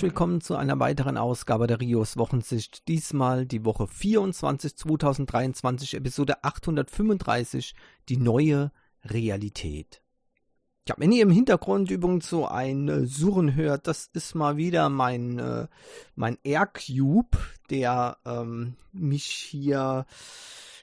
herzlich willkommen zu einer weiteren Ausgabe der Rios Wochensicht. Diesmal die Woche 24 2023, Episode 835, die neue Realität. Ja, wenn ihr im Hintergrund übrigens so ein äh, Surren hört, das ist mal wieder mein, äh, mein Aircube, der ähm, mich hier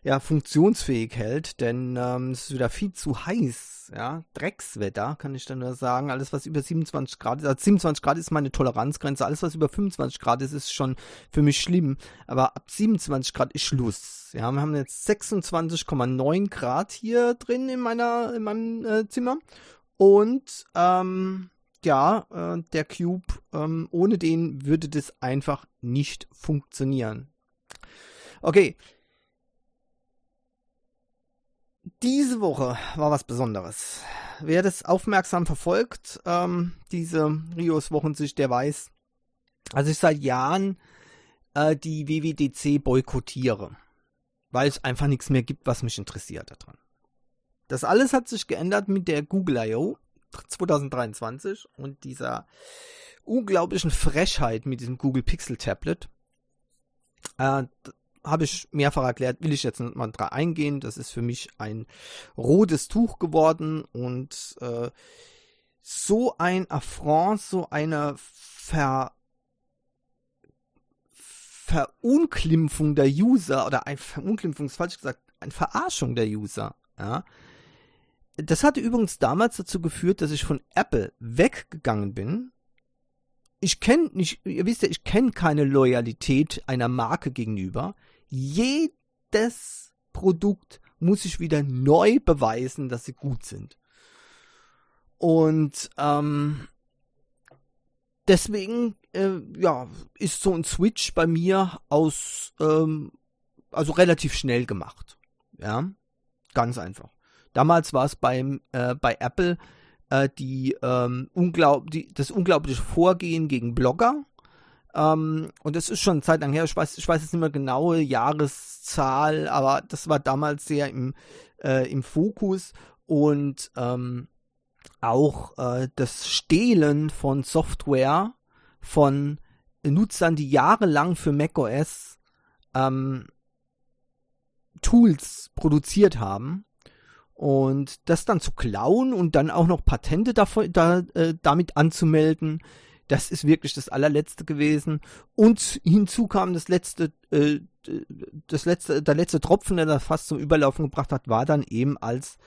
ja, funktionsfähig hält, denn ähm, es ist wieder viel zu heiß, ja, Dreckswetter, kann ich dann nur sagen. Alles, was über 27 Grad ist, also 27 Grad ist meine Toleranzgrenze, alles, was über 25 Grad ist, ist schon für mich schlimm, aber ab 27 Grad ist Schluss. Ja, wir haben jetzt 26,9 Grad hier drin in meiner, in meinem äh, Zimmer und, ähm, ja, äh, der Cube, ähm, ohne den würde das einfach nicht funktionieren. Okay, diese Woche war was Besonderes. Wer das aufmerksam verfolgt, ähm, diese Rios Wochensicht, der weiß, dass ich seit Jahren äh, die WWDC boykottiere, weil es einfach nichts mehr gibt, was mich interessiert daran. Das alles hat sich geändert mit der Google I.O. 2023 und dieser unglaublichen Frechheit mit diesem Google Pixel Tablet. Äh, habe ich mehrfach erklärt, will ich jetzt nicht mal drauf eingehen. Das ist für mich ein rotes Tuch geworden und äh, so ein Affront, so eine Ver Verunglimpfung der User oder ein Verunglimpfung ist falsch gesagt, eine Verarschung der User, ja. Das hatte übrigens damals dazu geführt, dass ich von Apple weggegangen bin ich kenne nicht, ihr wisst ja, ich kenne keine Loyalität einer Marke gegenüber. Jedes Produkt muss ich wieder neu beweisen, dass sie gut sind. Und ähm, deswegen, äh, ja, ist so ein Switch bei mir aus, ähm, also relativ schnell gemacht. Ja, ganz einfach. Damals war es beim äh, bei Apple äh, die, ähm, unglaub die, das unglaubliche Vorgehen gegen Blogger. Ähm, und das ist schon eine Zeit lang her, ich weiß, ich weiß jetzt nicht mehr genaue Jahreszahl, aber das war damals sehr im, äh, im Fokus und ähm, auch äh, das Stehlen von Software von Nutzern, die jahrelang für macOS ähm, Tools produziert haben und das dann zu klauen und dann auch noch Patente davon, da, äh, damit anzumelden, das ist wirklich das allerletzte gewesen. Und hinzu kam das letzte, äh, das letzte, der letzte Tropfen, der das fast zum Überlaufen gebracht hat, war dann eben als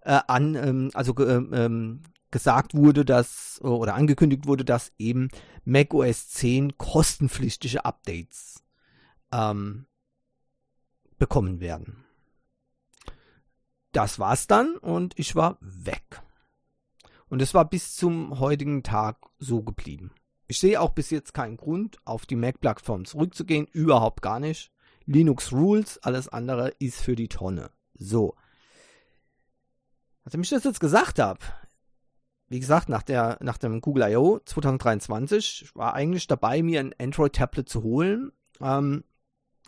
äh, an, ähm, also ähm, gesagt wurde, dass oder angekündigt wurde, dass eben Mac OS 10 kostenpflichtige Updates ähm, bekommen werden das war's dann und ich war weg. Und es war bis zum heutigen Tag so geblieben. Ich sehe auch bis jetzt keinen Grund, auf die Mac-Plattform zurückzugehen. Überhaupt gar nicht. Linux Rules, alles andere ist für die Tonne. So. Nachdem ich das jetzt gesagt habe, wie gesagt, nach, der, nach dem Google I.O. 2023 war eigentlich dabei, mir ein Android-Tablet zu holen. Ähm,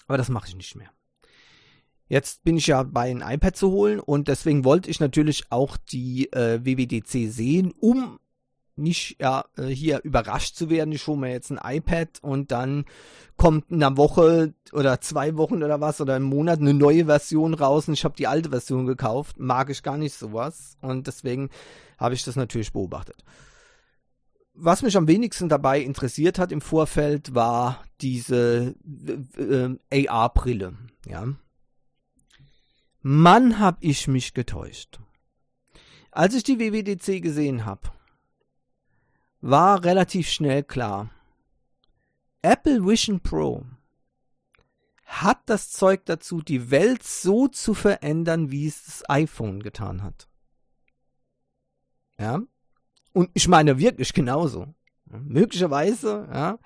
aber das mache ich nicht mehr. Jetzt bin ich ja bei ein iPad zu holen und deswegen wollte ich natürlich auch die äh, WWDC sehen, um nicht ja, äh, hier überrascht zu werden. Ich hole mir jetzt ein iPad und dann kommt in einer Woche oder zwei Wochen oder was oder im Monat eine neue Version raus und ich habe die alte Version gekauft. Mag ich gar nicht sowas und deswegen habe ich das natürlich beobachtet. Was mich am wenigsten dabei interessiert hat im Vorfeld war diese äh, äh AR-Brille. Ja, Mann, hab ich mich getäuscht. Als ich die WWDC gesehen habe, war relativ schnell klar, Apple Vision Pro hat das Zeug dazu, die Welt so zu verändern, wie es das iPhone getan hat. Ja. Und ich meine wirklich genauso. Möglicherweise, ja.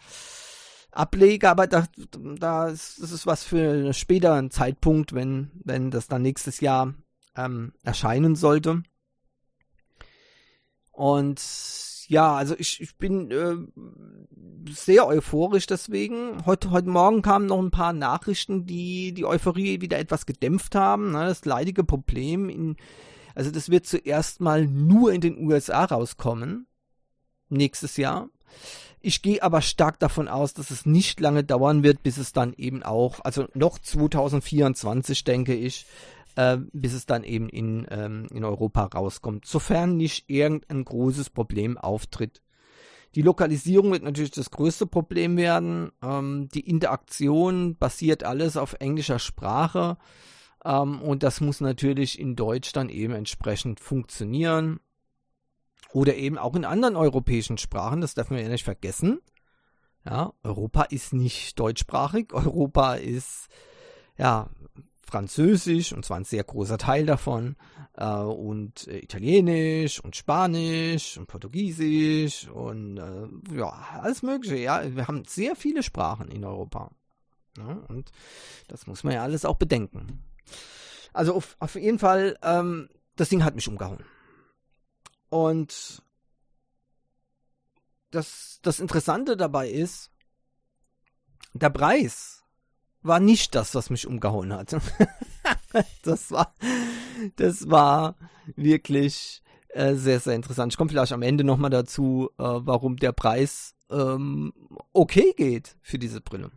Ableger, aber da, da ist, das ist was für einen späteren Zeitpunkt, wenn, wenn das dann nächstes Jahr ähm, erscheinen sollte. Und ja, also ich, ich bin äh, sehr euphorisch deswegen. Heute, heute Morgen kamen noch ein paar Nachrichten, die die Euphorie wieder etwas gedämpft haben. Ne? Das leidige Problem, in, also das wird zuerst mal nur in den USA rauskommen. nächstes Jahr. Ich gehe aber stark davon aus, dass es nicht lange dauern wird, bis es dann eben auch, also noch 2024 denke ich, äh, bis es dann eben in, ähm, in Europa rauskommt. Sofern nicht irgendein großes Problem auftritt. Die Lokalisierung wird natürlich das größte Problem werden. Ähm, die Interaktion basiert alles auf englischer Sprache. Ähm, und das muss natürlich in Deutsch dann eben entsprechend funktionieren. Oder eben auch in anderen europäischen Sprachen, das dürfen wir ja nicht vergessen. Ja, Europa ist nicht deutschsprachig, Europa ist ja Französisch und zwar ein sehr großer Teil davon äh, und äh, Italienisch und Spanisch und Portugiesisch und äh, ja alles Mögliche. Ja, wir haben sehr viele Sprachen in Europa ja, und das muss man ja alles auch bedenken. Also auf, auf jeden Fall, ähm, das Ding hat mich umgehauen. Und das, das Interessante dabei ist, der Preis war nicht das, was mich umgehauen hat. das war, das war wirklich äh, sehr, sehr interessant. Ich komme vielleicht am Ende nochmal dazu, äh, warum der Preis ähm, okay geht für diese Brille.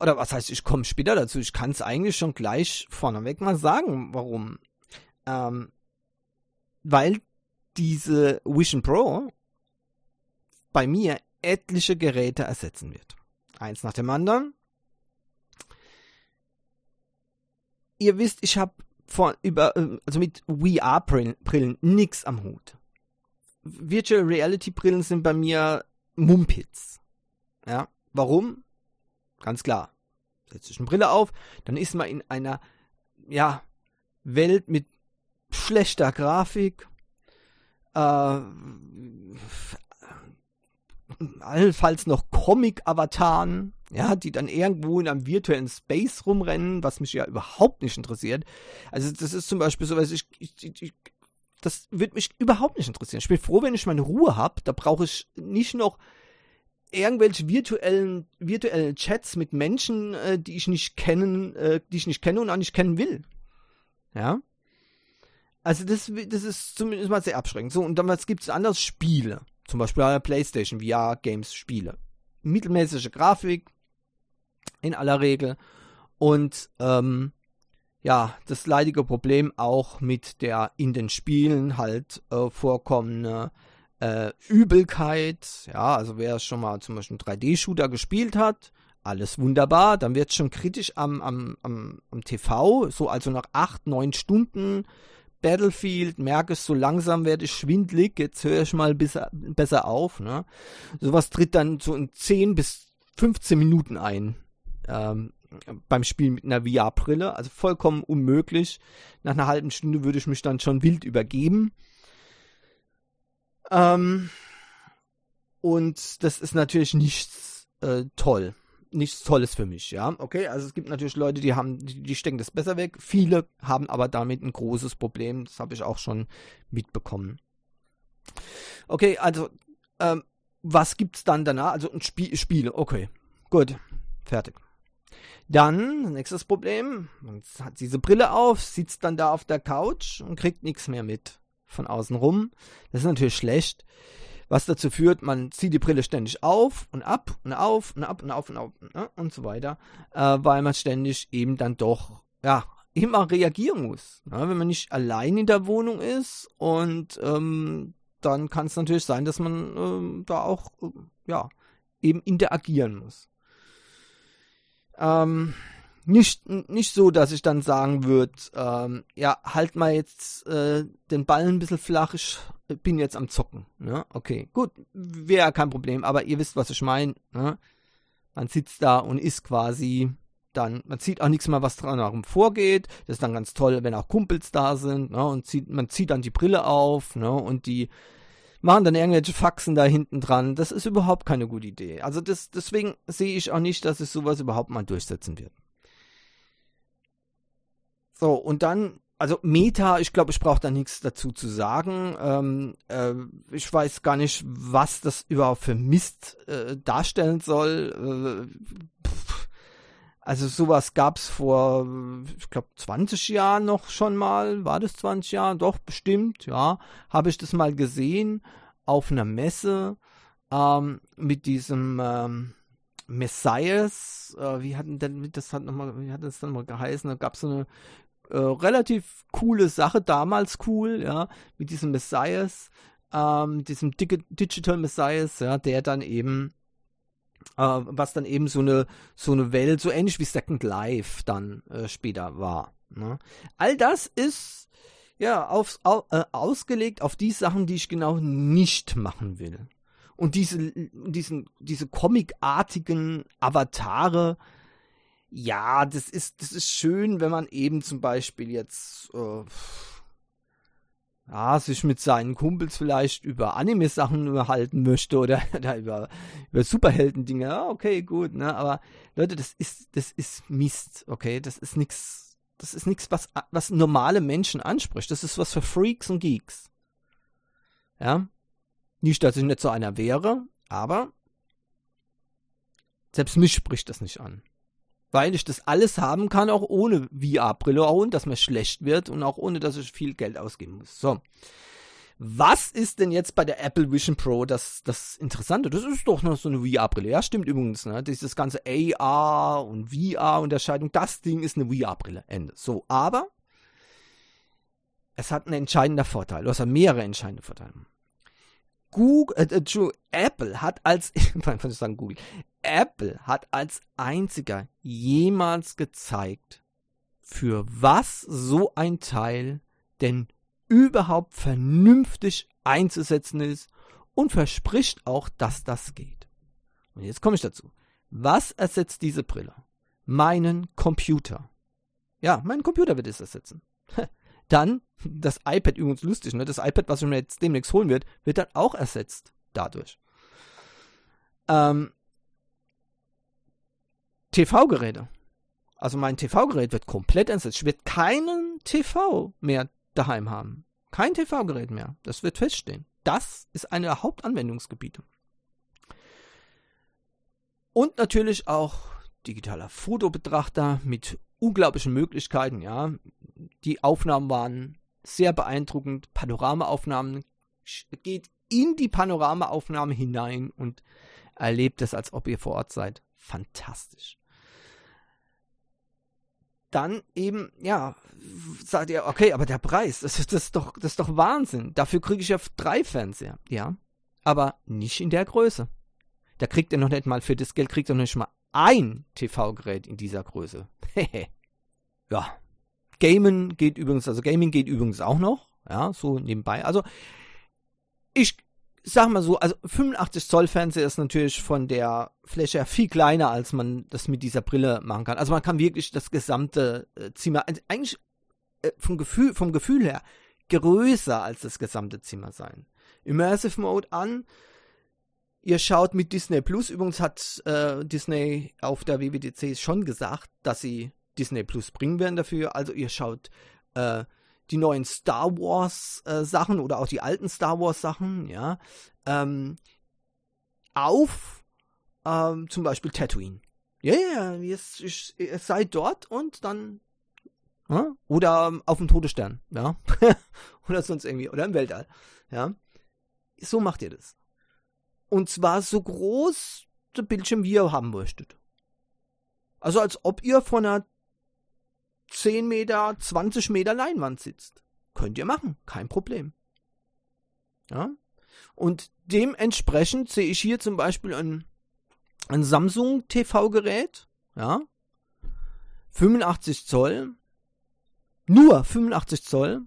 Oder was heißt, ich komme später dazu. Ich kann es eigentlich schon gleich vorneweg mal sagen, warum. Ähm, weil diese Vision Pro bei mir etliche Geräte ersetzen wird. Eins nach dem anderen. Ihr wisst, ich habe von über also mit VR Brillen nichts am Hut. Virtual Reality Brillen sind bei mir Mumpits. Ja, warum? Ganz klar. Setzt sich eine Brille auf, dann ist man in einer ja Welt mit schlechter Grafik, äh, allenfalls noch Comic-Avataren, ja, die dann irgendwo in einem virtuellen Space rumrennen, was mich ja überhaupt nicht interessiert. Also das ist zum Beispiel so, was ich, ich, ich das wird mich überhaupt nicht interessieren. Ich bin froh, wenn ich meine Ruhe habe. Da brauche ich nicht noch irgendwelche virtuellen, virtuellen Chats mit Menschen, äh, die ich nicht kennen, äh, die ich nicht kenne und auch nicht kennen will. Ja. Also das, das ist zumindest mal sehr abschreckend. So, und dann was gibt es anders? Spiele. Zum Beispiel bei der Playstation VR-Games Spiele. Mittelmäßige Grafik in aller Regel. Und ähm, ja, das leidige Problem auch mit der in den Spielen halt äh, vorkommende äh, Übelkeit. Ja, also wer schon mal zum Beispiel einen 3D-Shooter gespielt hat, alles wunderbar. Dann wird es schon kritisch am, am, am, am TV. So also nach 8, 9 Stunden Battlefield, merke es so langsam werde ich schwindlig, jetzt höre ich mal besser, besser auf. Ne? Sowas tritt dann so in 10 bis 15 Minuten ein. Ähm, beim Spiel mit einer VR-Brille, also vollkommen unmöglich. Nach einer halben Stunde würde ich mich dann schon wild übergeben. Ähm, und das ist natürlich nichts äh, toll nichts Tolles für mich, ja. Okay, also es gibt natürlich Leute, die haben, die, die stecken das besser weg. Viele haben aber damit ein großes Problem. Das habe ich auch schon mitbekommen. Okay, also ähm, was gibt's dann danach? Also ein Spiel, Spiele. Okay, gut, fertig. Dann, nächstes Problem, man hat diese Brille auf, sitzt dann da auf der Couch und kriegt nichts mehr mit von außen rum. Das ist natürlich schlecht was dazu führt, man zieht die Brille ständig auf und ab und auf und ab und auf und auf ne, und so weiter, äh, weil man ständig eben dann doch, ja, immer reagieren muss. Ne, wenn man nicht allein in der Wohnung ist und ähm, dann kann es natürlich sein, dass man ähm, da auch, äh, ja, eben interagieren muss. Ähm, nicht, nicht so, dass ich dann sagen würde, ähm, ja, halt mal jetzt äh, den Ball ein bisschen flach, ich bin jetzt am Zocken. Ne? Okay, gut, wäre kein Problem, aber ihr wisst, was ich meine. Ne? Man sitzt da und ist quasi dann, man sieht auch nichts mehr, was dran vorgeht. Das ist dann ganz toll, wenn auch Kumpels da sind. Ne? Und zieht, man zieht dann die Brille auf ne? und die machen dann irgendwelche Faxen da hinten dran. Das ist überhaupt keine gute Idee. Also das, deswegen sehe ich auch nicht, dass es sowas überhaupt mal durchsetzen wird. So, und dann also Meta, ich glaube, ich brauche da nichts dazu zu sagen. Ähm, äh, ich weiß gar nicht, was das überhaupt für Mist äh, darstellen soll. Äh, also sowas gab es vor, ich glaube, 20 Jahren noch schon mal. War das 20 Jahre? Doch, bestimmt, ja. Habe ich das mal gesehen. auf einer Messe ähm, mit diesem ähm, Messias, äh, wie hat denn das hat noch mal, wie hat das dann mal geheißen? Da gab es so eine äh, relativ coole Sache, damals cool, ja, mit diesem Messias, ähm, diesem Digital Messias, ja, der dann eben äh, was dann eben so eine, so eine Welt, so ähnlich wie Second Life dann äh, später war. Ne? All das ist ja aufs, au, äh, ausgelegt auf die Sachen, die ich genau nicht machen will. Und diese, diesen, diese comicartigen Avatare, ja, das ist, das ist schön, wenn man eben zum Beispiel jetzt äh, ja, sich mit seinen Kumpels vielleicht über Anime-Sachen unterhalten möchte oder, oder über, über Superhelden-Dinge. Ja, okay, gut, ne? Aber Leute, das ist, das ist Mist, okay? Das ist nix, das ist nix, was, was normale Menschen anspricht. Das ist was für Freaks und Geeks. Ja? Nicht, dass ich nicht so einer wäre, aber selbst mich spricht das nicht an weil ich das alles haben kann, auch ohne VR-Brille, auch ohne, dass mir schlecht wird und auch ohne, dass ich viel Geld ausgeben muss. So. Was ist denn jetzt bei der Apple Vision Pro das, das Interessante? Das ist doch noch so eine VR-Brille. Ja, stimmt übrigens. Ne? Dieses ganze AR und VR-Unterscheidung, das Ding ist eine VR-Brille. Ende. So, aber es hat einen entscheidenden Vorteil. Du hast ja mehrere entscheidende Vorteile. Google, äh, äh Apple hat als, ich sagen Google, Apple hat als einziger jemals gezeigt, für was so ein Teil denn überhaupt vernünftig einzusetzen ist und verspricht auch, dass das geht. Und jetzt komme ich dazu. Was ersetzt diese Brille? Meinen Computer. Ja, mein Computer wird es ersetzen. Dann, das iPad, übrigens lustig, ne? Das iPad, was ich mir jetzt demnächst holen wird, wird dann auch ersetzt dadurch. Ähm, TV-Geräte. Also mein TV-Gerät wird komplett ersetzt. Ich werde keinen TV mehr daheim haben. Kein TV-Gerät mehr. Das wird feststehen. Das ist eine der Hauptanwendungsgebiete. Und natürlich auch digitaler Fotobetrachter mit unglaublichen Möglichkeiten, ja. Die Aufnahmen waren sehr beeindruckend. Panoramaaufnahmen geht in die Panoramaaufnahme hinein und erlebt es, als ob ihr vor Ort seid. Fantastisch dann eben, ja, sagt ihr, okay, aber der Preis, das ist, das ist, doch, das ist doch Wahnsinn. Dafür kriege ich ja drei Fernseher, ja. Aber nicht in der Größe. Da kriegt ihr noch nicht mal für das Geld, kriegt ihr noch nicht mal ein TV-Gerät in dieser Größe. ja. Gamen geht übrigens, also Gaming geht übrigens auch noch, ja, so nebenbei. Also, ich sag mal so, also 85 Zoll Fernseher ist natürlich von der Fläche her viel kleiner, als man das mit dieser Brille machen kann. Also man kann wirklich das gesamte äh, Zimmer, also eigentlich äh, vom Gefühl, vom Gefühl her größer als das gesamte Zimmer sein. Immersive Mode an. Ihr schaut mit Disney Plus. Übrigens hat äh, Disney auf der WWDC schon gesagt, dass sie Disney Plus bringen werden dafür. Also ihr schaut äh, die neuen Star Wars äh, Sachen oder auch die alten Star Wars Sachen, ja, ähm, auf ähm, zum Beispiel Tatooine. Ja, ja, ja, ihr seid dort und dann ja, oder ähm, auf dem Todesstern, ja, oder sonst irgendwie oder im Weltall, ja. So macht ihr das. Und zwar so groß der Bildschirm, wie ihr haben möchtet. Also als ob ihr von einer 10 Meter, 20 Meter Leinwand sitzt. Könnt ihr machen, kein Problem. Ja? Und dementsprechend sehe ich hier zum Beispiel ein, ein Samsung TV-Gerät, ja, 85 Zoll, nur 85 Zoll,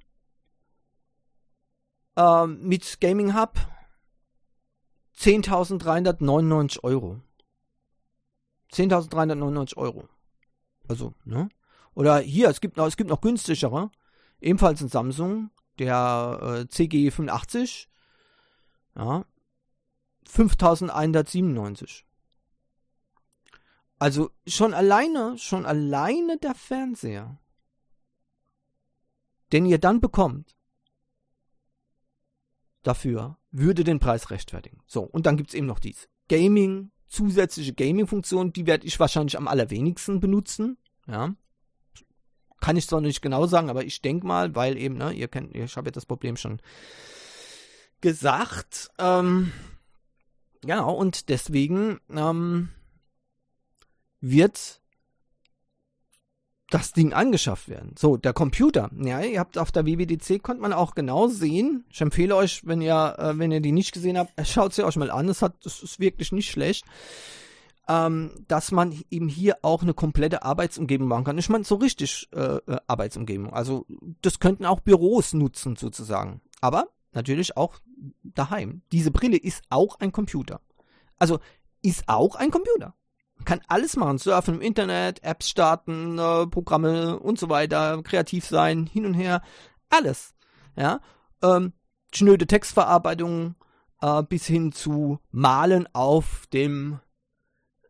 ähm, mit Gaming Hub 10.399 Euro. 10.399 Euro. Also, ne? Oder hier, es gibt noch, es gibt noch günstigere. Ebenfalls ein Samsung, der äh, CG85. Ja. 5197. Also schon alleine, schon alleine der Fernseher, den ihr dann bekommt, dafür würde den Preis rechtfertigen. So, und dann gibt es eben noch dies. Gaming, zusätzliche Gaming-Funktionen, die werde ich wahrscheinlich am allerwenigsten benutzen. Ja. Kann ich zwar nicht genau sagen, aber ich denke mal, weil eben, ne, ihr kennt, ich habe ja das Problem schon gesagt. Ähm, genau, und deswegen ähm, wird das Ding angeschafft werden. So, der Computer. Ja, ihr habt auf der WWDC konnte man auch genau sehen. Ich empfehle euch, wenn ihr, äh, wenn ihr die nicht gesehen habt, schaut sie euch mal an. Es hat, das ist wirklich nicht schlecht. Ähm, dass man eben hier auch eine komplette Arbeitsumgebung machen kann. Ich meine, so richtig äh, äh, Arbeitsumgebung. Also, das könnten auch Büros nutzen, sozusagen. Aber natürlich auch daheim. Diese Brille ist auch ein Computer. Also, ist auch ein Computer. Kann alles machen, surfen im Internet, Apps starten, äh, Programme und so weiter, kreativ sein, hin und her, alles. Ja, ähm, schnöde Textverarbeitung äh, bis hin zu Malen auf dem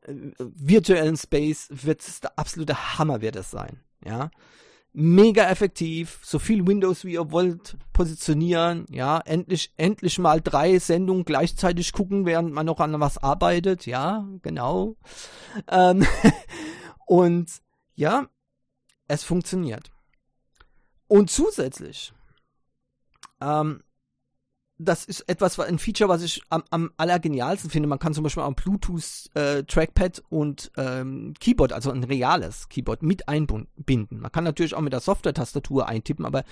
virtuellen Space wird es der absolute Hammer wird es sein. Ja, mega effektiv, so viel Windows wie ihr wollt positionieren, ja, endlich, endlich mal drei Sendungen gleichzeitig gucken, während man noch an was arbeitet, ja, genau. Ähm, und ja, es funktioniert. Und zusätzlich ähm, das ist etwas, ein Feature, was ich am, am allergenialsten finde. Man kann zum Beispiel am Bluetooth äh, Trackpad und ähm, Keyboard, also ein reales Keyboard, mit einbinden. Man kann natürlich auch mit der Software-Tastatur eintippen, aber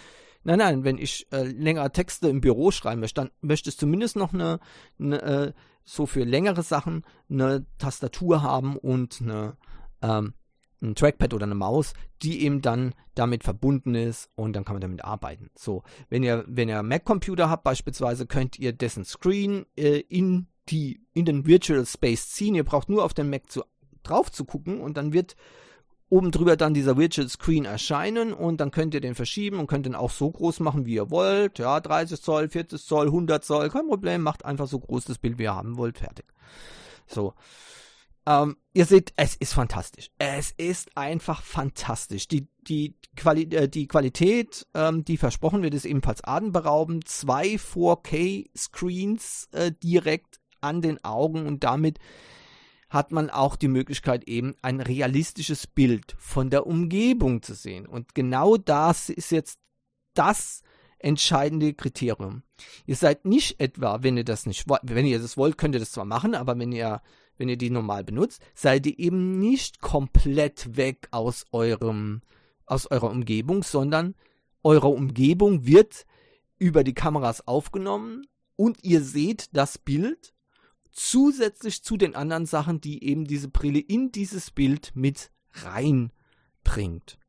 nein, nein, wenn ich äh, längere Texte im Büro schreiben möchte, dann möchte ich zumindest noch eine, eine äh, so für längere Sachen eine Tastatur haben und eine ähm, ein Trackpad oder eine Maus, die eben dann damit verbunden ist und dann kann man damit arbeiten. So, wenn ihr, wenn ihr Mac-Computer habt beispielsweise, könnt ihr dessen Screen äh, in die, in den Virtual Space ziehen. Ihr braucht nur auf den Mac zu, drauf zu gucken und dann wird oben drüber dann dieser Virtual Screen erscheinen und dann könnt ihr den verschieben und könnt den auch so groß machen, wie ihr wollt. Ja, 30 Zoll, 40 Zoll, 100 Zoll, kein Problem. Macht einfach so groß das Bild, wie ihr haben wollt. Fertig. So. Ähm, ihr seht, es ist fantastisch. Es ist einfach fantastisch. Die, die, Quali äh, die Qualität, ähm, die versprochen wird, ist ebenfalls atemberaubend. Zwei 4K-Screens äh, direkt an den Augen und damit hat man auch die Möglichkeit, eben ein realistisches Bild von der Umgebung zu sehen. Und genau das ist jetzt das entscheidende Kriterium. Ihr seid nicht etwa, wenn ihr das nicht, wenn ihr das wollt, könnt ihr das zwar machen, aber wenn ihr wenn ihr die normal benutzt, seid ihr eben nicht komplett weg aus eurem, aus eurer Umgebung, sondern eure Umgebung wird über die Kameras aufgenommen und ihr seht das Bild zusätzlich zu den anderen Sachen, die eben diese Brille in dieses Bild mit reinbringt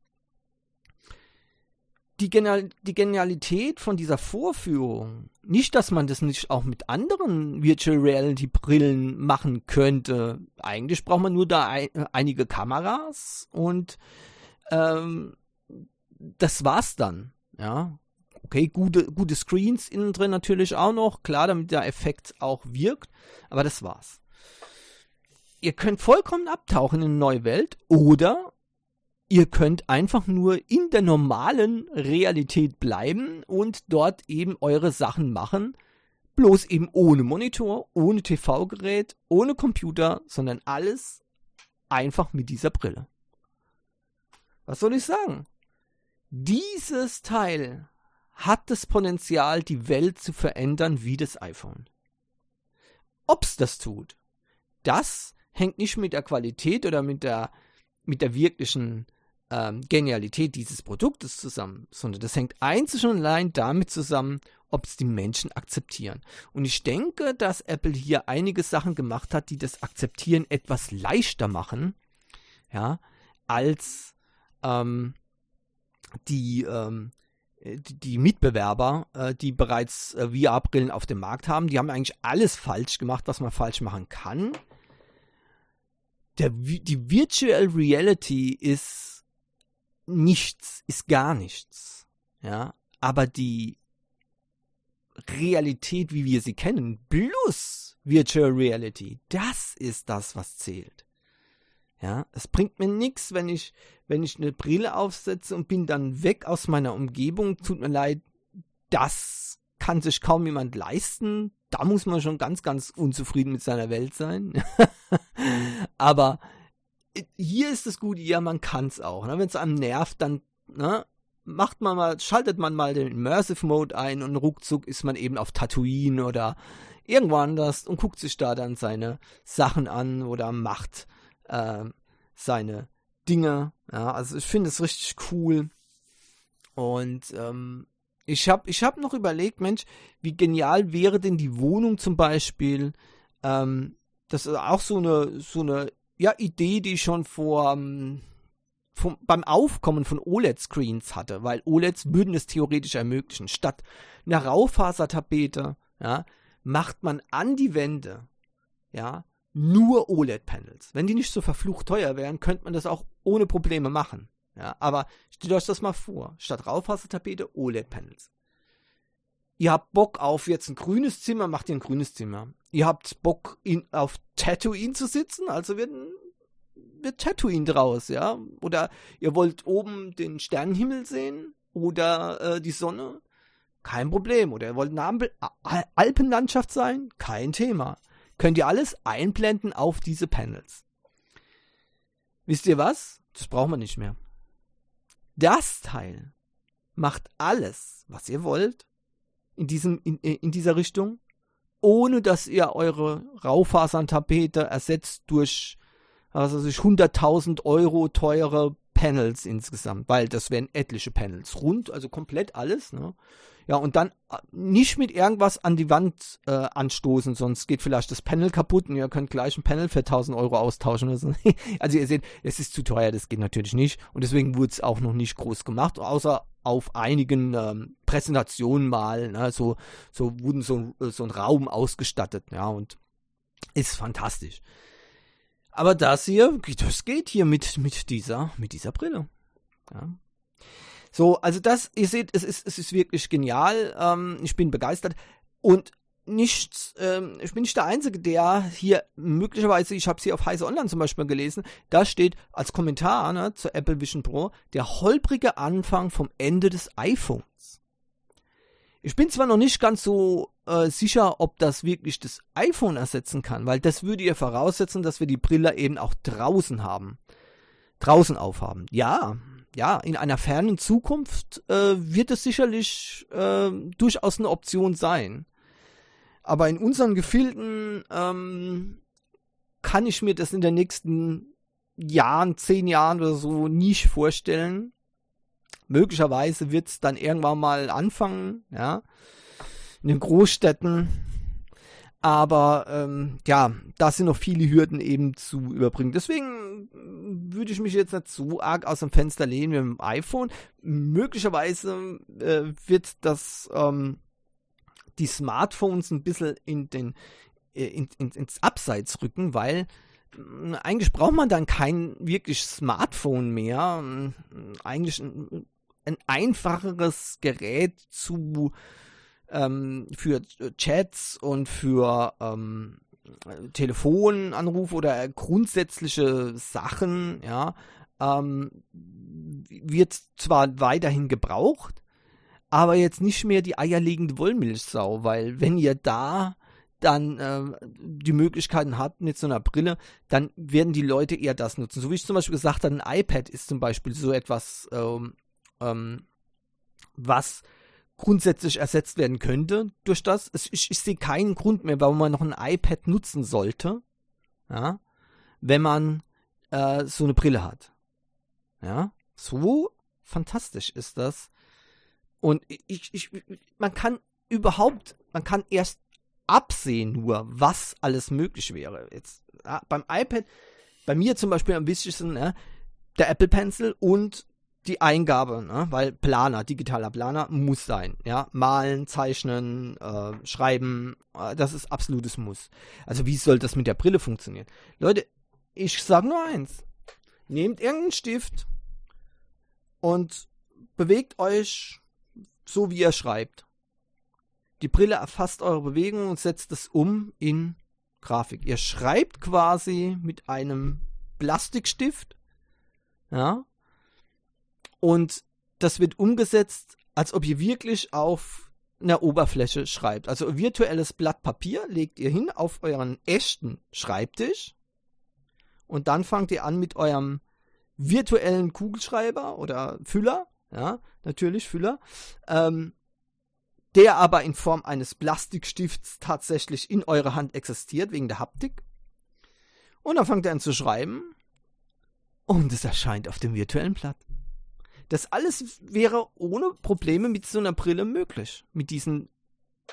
die, Genial die Genialität von dieser Vorführung, nicht, dass man das nicht auch mit anderen Virtual Reality Brillen machen könnte. Eigentlich braucht man nur da ein, einige Kameras und ähm, das war's dann. Ja, okay, gute, gute Screens innen drin natürlich auch noch, klar, damit der Effekt auch wirkt, aber das war's. Ihr könnt vollkommen abtauchen in eine neue Welt oder Ihr könnt einfach nur in der normalen Realität bleiben und dort eben eure Sachen machen. Bloß eben ohne Monitor, ohne TV-Gerät, ohne Computer, sondern alles einfach mit dieser Brille. Was soll ich sagen? Dieses Teil hat das Potenzial, die Welt zu verändern wie das iPhone. Ob's das tut, das hängt nicht mit der Qualität oder mit der, mit der wirklichen ähm, Genialität dieses Produktes zusammen, sondern das hängt einzig und allein damit zusammen, ob es die Menschen akzeptieren. Und ich denke, dass Apple hier einige Sachen gemacht hat, die das Akzeptieren etwas leichter machen, ja, als ähm, die, ähm, die, Mitbewerber, äh, die bereits äh, VR-Brillen auf dem Markt haben. Die haben eigentlich alles falsch gemacht, was man falsch machen kann. Der, die Virtual Reality ist nichts, ist gar nichts. Ja, aber die Realität, wie wir sie kennen, plus Virtual Reality, das ist das, was zählt. Ja, es bringt mir nichts, wenn ich, wenn ich eine Brille aufsetze und bin dann weg aus meiner Umgebung. Tut mir leid, das kann sich kaum jemand leisten. Da muss man schon ganz, ganz unzufrieden mit seiner Welt sein. Aber hier ist das Gute, ja, man kann es auch. Ne? Wenn es einem nervt, dann, ne? macht man mal, schaltet man mal den Immersive Mode ein und ruckzuck ist man eben auf Tatooine oder irgendwo anders und guckt sich da dann seine Sachen an oder macht äh, seine Dinge. Ja, also ich finde es richtig cool. Und ähm, ich habe ich hab noch überlegt, Mensch, wie genial wäre denn die Wohnung zum Beispiel? Ähm, das ist auch so eine, so eine ja, Idee, die ich schon vor ähm, vom, beim Aufkommen von OLED-Screens hatte, weil OLEDs würden es theoretisch ermöglichen. Statt einer Raufasertapete, ja, macht man an die Wände, ja, nur OLED-Panels. Wenn die nicht so verflucht teuer wären, könnte man das auch ohne Probleme machen. Ja, aber stellt euch das mal vor. Statt Raufasertapete OLED-Panels. Ihr habt Bock auf jetzt ein grünes Zimmer, macht ihr ein grünes Zimmer. Ihr habt Bock in, auf Tatooine zu sitzen, also wird, wird Tatooine draus, ja. Oder ihr wollt oben den Sternenhimmel sehen oder äh, die Sonne, kein Problem. Oder ihr wollt eine Alpenlandschaft sein, kein Thema. Könnt ihr alles einblenden auf diese Panels. Wisst ihr was? Das braucht man nicht mehr. Das Teil macht alles, was ihr wollt, in, diesem, in, in dieser Richtung, ohne dass ihr eure Raufaserntapete ersetzt durch also sich 100.000 Euro teure Panels insgesamt, weil das wären etliche Panels. Rund, also komplett alles. Ne? Ja, und dann äh, nicht mit irgendwas an die Wand äh, anstoßen, sonst geht vielleicht das Panel kaputt und ihr könnt gleich ein Panel für 1000 Euro austauschen. So. also ihr seht, es ist zu teuer, das geht natürlich nicht. Und deswegen wurde es auch noch nicht groß gemacht, außer auf einigen ähm, Präsentationen mal. Ne? So, so wurden so, so ein Raum ausgestattet. Ja, und ist fantastisch. Aber das hier, das geht hier mit, mit dieser, mit dieser Brille. Ja. So, also das, ihr seht, es ist, es ist wirklich genial. Ähm, ich bin begeistert. Und nicht, ähm, ich bin nicht der Einzige, der hier möglicherweise, ich habe es hier auf Heise Online zum Beispiel gelesen, da steht als Kommentar ne, zur Apple Vision Pro der holprige Anfang vom Ende des iPhones. Ich bin zwar noch nicht ganz so äh, sicher, ob das wirklich das iPhone ersetzen kann, weil das würde ja voraussetzen, dass wir die Brille eben auch draußen haben. Draußen aufhaben. Ja, ja, in einer fernen Zukunft äh, wird es sicherlich äh, durchaus eine Option sein. Aber in unseren Gefilden ähm, kann ich mir das in den nächsten Jahren, zehn Jahren oder so nicht vorstellen. Möglicherweise wird es dann irgendwann mal anfangen, ja in den Großstädten. Aber ähm, ja, da sind noch viele Hürden eben zu überbringen. Deswegen würde ich mich jetzt nicht so arg aus dem Fenster lehnen mit dem iPhone. Möglicherweise äh, wird das ähm, die Smartphones ein bisschen in den äh, in, in, ins Abseits rücken, weil äh, eigentlich braucht man dann kein wirklich Smartphone mehr. Eigentlich ein, ein einfacheres Gerät zu ähm, für Chats und für ähm, Telefonanrufe oder grundsätzliche Sachen, ja, ähm, wird zwar weiterhin gebraucht, aber jetzt nicht mehr die eierlegende Wollmilchsau, weil wenn ihr da dann äh, die Möglichkeiten habt mit so einer Brille, dann werden die Leute eher das nutzen. So wie ich zum Beispiel gesagt habe, ein iPad ist zum Beispiel so etwas, ähm, ähm, was grundsätzlich ersetzt werden könnte durch das. Ich, ich sehe keinen Grund mehr, warum man noch ein iPad nutzen sollte, ja, wenn man äh, so eine Brille hat. Ja, so fantastisch ist das. Und ich, ich, man kann überhaupt, man kann erst absehen nur, was alles möglich wäre. Jetzt ja, beim iPad, bei mir zum Beispiel am wichtigsten, ne, der Apple Pencil und die Eingabe, ne? weil Planer, digitaler Planer muss sein. Ja, malen, zeichnen, äh, schreiben, äh, das ist absolutes Muss. Also wie soll das mit der Brille funktionieren? Leute, ich sag nur eins: Nehmt irgendeinen Stift und bewegt euch so, wie ihr schreibt. Die Brille erfasst eure Bewegung und setzt es um in Grafik. Ihr schreibt quasi mit einem Plastikstift, ja, und das wird umgesetzt, als ob ihr wirklich auf einer Oberfläche schreibt. Also virtuelles Blatt Papier legt ihr hin auf euren echten Schreibtisch und dann fangt ihr an mit eurem virtuellen Kugelschreiber oder Füller ja, natürlich Füller, ähm, der aber in Form eines Plastikstifts tatsächlich in eurer Hand existiert, wegen der Haptik. Und dann fangt er an zu schreiben und es erscheint auf dem virtuellen Blatt. Das alles wäre ohne Probleme mit so einer Brille möglich, mit diesen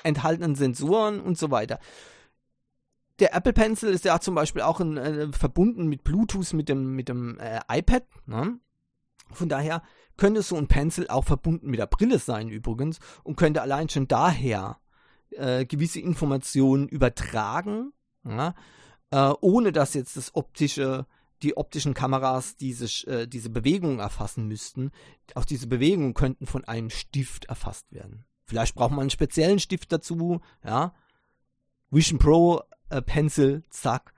enthaltenen Sensoren und so weiter. Der Apple Pencil ist ja zum Beispiel auch in, äh, verbunden mit Bluetooth mit dem, mit dem äh, iPad. Ne? Von daher könnte so ein Pencil auch verbunden mit der Brille sein übrigens und könnte allein schon daher äh, gewisse Informationen übertragen, ja? äh, ohne dass jetzt das optische die optischen Kameras diese, äh, diese Bewegung erfassen müssten. Auch diese Bewegungen könnten von einem Stift erfasst werden. Vielleicht braucht man einen speziellen Stift dazu, ja. Vision Pro äh, Pencil, zack.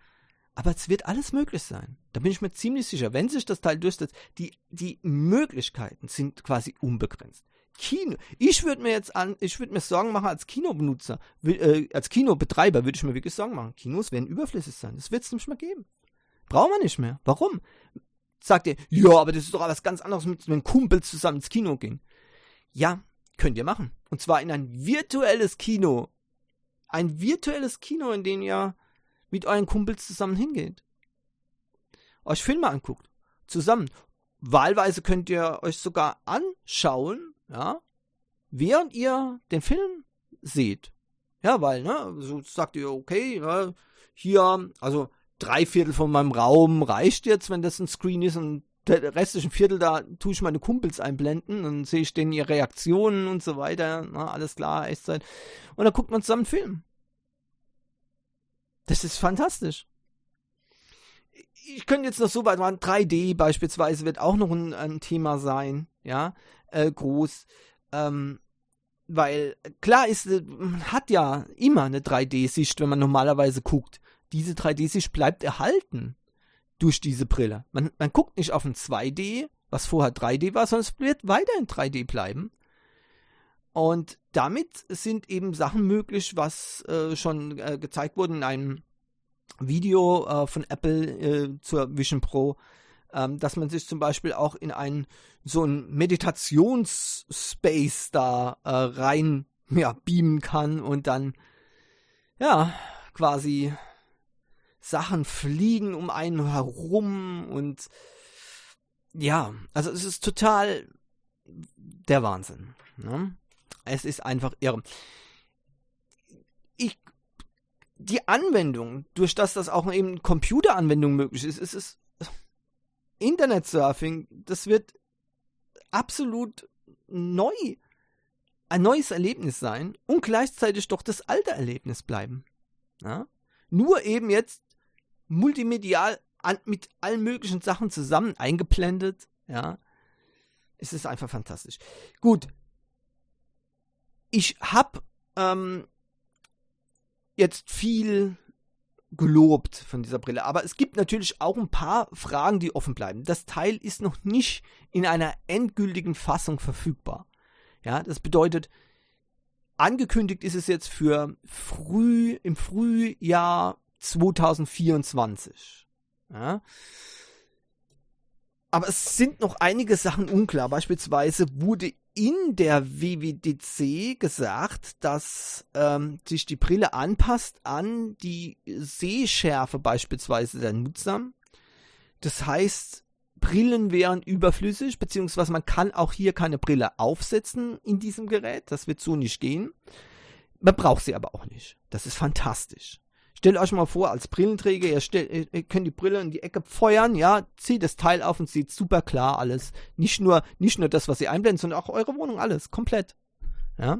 Aber es wird alles möglich sein. Da bin ich mir ziemlich sicher. Wenn sich das Teil durchsetzt, die, die Möglichkeiten sind quasi unbegrenzt. Kino. Ich würde mir jetzt an, ich würde mir Sorgen machen als Kinobenutzer, äh, als Kinobetreiber würde ich mir wirklich Sorgen machen. Kinos werden überflüssig sein. Das wird es nicht mehr geben. Brauchen wir nicht mehr. Warum? Sagt ihr, ja, aber das ist doch was ganz anderes mit einem Kumpel zusammen ins Kino gehen. Ja, könnt ihr machen. Und zwar in ein virtuelles Kino. Ein virtuelles Kino, in dem ihr mit euren Kumpels zusammen hingeht. Euch Filme anguckt. Zusammen. Wahlweise könnt ihr euch sogar anschauen, ja, während ihr den Film seht. Ja, weil, ne, so sagt ihr, okay, ja, hier, also drei Viertel von meinem Raum reicht jetzt, wenn das ein Screen ist und der restliche Viertel, da tue ich meine Kumpels einblenden und sehe ich denen ihre Reaktionen und so weiter. Na, alles klar, Echtzeit. Und dann guckt man zusammen einen Film. Das ist fantastisch. Ich könnte jetzt noch so weit machen, 3D beispielsweise wird auch noch ein, ein Thema sein, ja, äh, groß. Ähm, weil klar ist, man hat ja immer eine 3D-Sicht, wenn man normalerweise guckt diese 3D-Sicht bleibt erhalten durch diese Brille. Man, man guckt nicht auf ein 2D, was vorher 3D war, sondern es wird weiter in 3D bleiben. Und damit sind eben Sachen möglich, was äh, schon äh, gezeigt wurde in einem Video äh, von Apple äh, zur Vision Pro, ähm, dass man sich zum Beispiel auch in einen so einen Meditationsspace da äh, rein ja, beamen kann und dann ja quasi Sachen fliegen um einen herum und ja, also es ist total der Wahnsinn. Ne? Es ist einfach irre. Ich, die Anwendung, durch das das auch eben Computeranwendung möglich ist, ist es Internetsurfing, das wird absolut neu, ein neues Erlebnis sein und gleichzeitig doch das alte Erlebnis bleiben. Ja? Nur eben jetzt multimedial an, mit allen möglichen Sachen zusammen eingeblendet. Ja, es ist einfach fantastisch. Gut, ich habe ähm, jetzt viel gelobt von dieser Brille, aber es gibt natürlich auch ein paar Fragen, die offen bleiben. Das Teil ist noch nicht in einer endgültigen Fassung verfügbar. Ja, das bedeutet, angekündigt ist es jetzt für früh im Frühjahr 2024. Ja. Aber es sind noch einige Sachen unklar. Beispielsweise wurde in der WWDC gesagt, dass ähm, sich die Brille anpasst an die Sehschärfe beispielsweise der Nutzer. Das heißt, Brillen wären überflüssig, beziehungsweise man kann auch hier keine Brille aufsetzen in diesem Gerät. Das wird so nicht gehen. Man braucht sie aber auch nicht. Das ist fantastisch. Stellt euch mal vor, als Brillenträger, ihr, stellt, ihr könnt die Brille in die Ecke feuern, ja, zieht das Teil auf und sieht super klar alles. Nicht nur, nicht nur das, was ihr einblendet, sondern auch eure Wohnung, alles, komplett. Ja.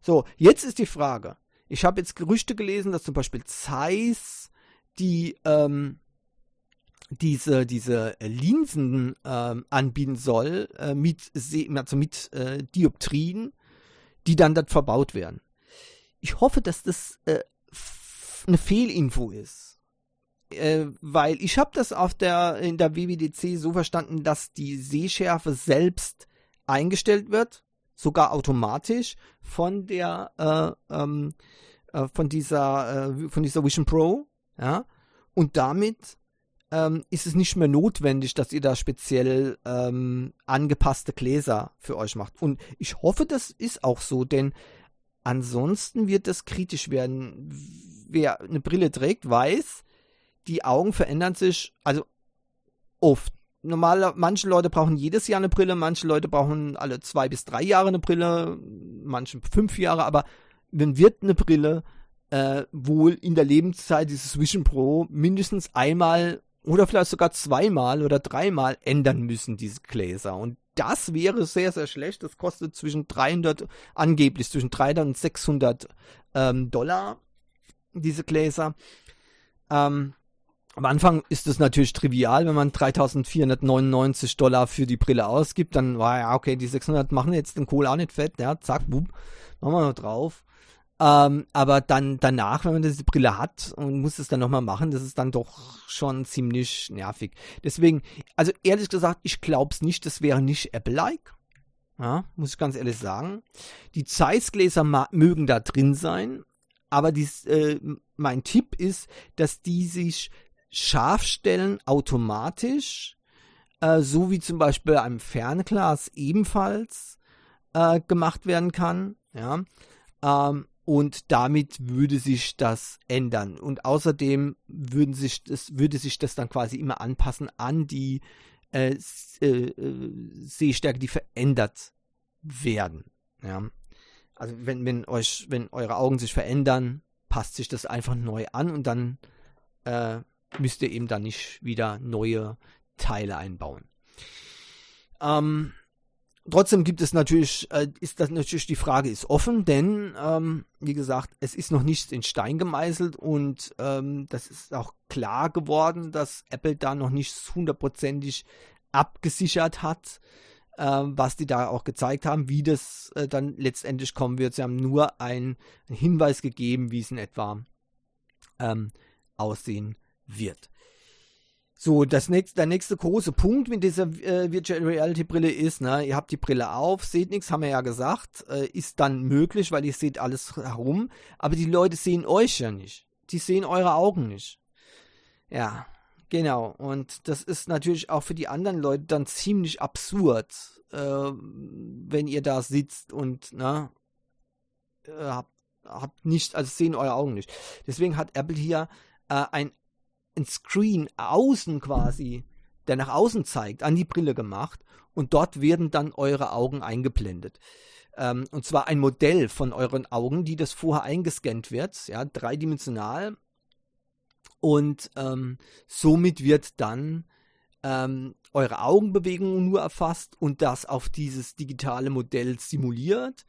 So, jetzt ist die Frage. Ich habe jetzt Gerüchte gelesen, dass zum Beispiel Zeiss die ähm, diese diese Linsen ähm, anbieten soll äh, mit also mit äh, Dioptrien, die dann dort verbaut werden. Ich hoffe, dass das äh, eine Fehlinfo ist. Äh, weil ich habe das auf der in der WWDC so verstanden, dass die Sehschärfe selbst eingestellt wird, sogar automatisch von der äh, ähm, äh, von dieser äh, von dieser Vision Pro, ja, und damit ähm, ist es nicht mehr notwendig, dass ihr da speziell ähm, angepasste Gläser für euch macht. Und ich hoffe, das ist auch so, denn ansonsten wird das kritisch werden. Wer eine Brille trägt, weiß, die Augen verändern sich, also oft. Normale, manche Leute brauchen jedes Jahr eine Brille, manche Leute brauchen alle zwei bis drei Jahre eine Brille, manche fünf Jahre, aber man wird eine Brille äh, wohl in der Lebenszeit dieses Vision Pro mindestens einmal oder vielleicht sogar zweimal oder dreimal ändern müssen, diese Gläser. Und das wäre sehr, sehr schlecht. Das kostet zwischen 300, angeblich zwischen 300 und 600 ähm, Dollar, diese Gläser. Ähm, am Anfang ist es natürlich trivial, wenn man 3499 Dollar für die Brille ausgibt, dann war ja, okay, die 600 machen jetzt den Kohl auch nicht fett, ja, zack, boom, machen wir noch drauf. Ähm, aber dann danach, wenn man diese Brille hat und muss es dann nochmal machen, das ist dann doch schon ziemlich nervig. Deswegen, also ehrlich gesagt, ich glaube es nicht, das wäre nicht Apple-like. Ja, muss ich ganz ehrlich sagen. Die Zeiss-Gläser mögen da drin sein, aber dies, äh, mein Tipp ist, dass die sich scharf stellen automatisch, äh, so wie zum Beispiel einem Fernglas ebenfalls äh, gemacht werden kann. Ja. Ähm, und damit würde sich das ändern. Und außerdem würden sich das, würde sich das dann quasi immer anpassen an die äh, äh, äh, Sehstärke, die verändert werden. Ja. Also wenn, wenn euch, wenn eure Augen sich verändern, passt sich das einfach neu an und dann äh, müsst ihr eben dann nicht wieder neue Teile einbauen. Ähm, trotzdem gibt es natürlich, äh, ist das natürlich die Frage ist offen, denn ähm, wie gesagt, es ist noch nichts in Stein gemeißelt und ähm, das ist auch klar geworden, dass Apple da noch nicht hundertprozentig abgesichert hat, was die da auch gezeigt haben, wie das äh, dann letztendlich kommen wird. Sie haben nur einen Hinweis gegeben, wie es in etwa ähm, aussehen wird. So, das nächste, der nächste große Punkt mit dieser äh, Virtual Reality Brille ist, ne, ihr habt die Brille auf, seht nichts, haben wir ja gesagt, äh, ist dann möglich, weil ihr seht alles herum, aber die Leute sehen euch ja nicht. Die sehen eure Augen nicht. Ja, genau. Und das ist natürlich auch für die anderen Leute dann ziemlich absurd, äh, wenn ihr da sitzt und, ne, äh, habt, habt nicht, also sehen eure Augen nicht. Deswegen hat Apple hier äh, ein ein Screen außen quasi, der nach außen zeigt, an die Brille gemacht und dort werden dann eure Augen eingeblendet. Ähm, und zwar ein Modell von euren Augen, die das vorher eingescannt wird, ja, dreidimensional. Und ähm, somit wird dann ähm, eure Augenbewegungen nur erfasst und das auf dieses digitale Modell simuliert.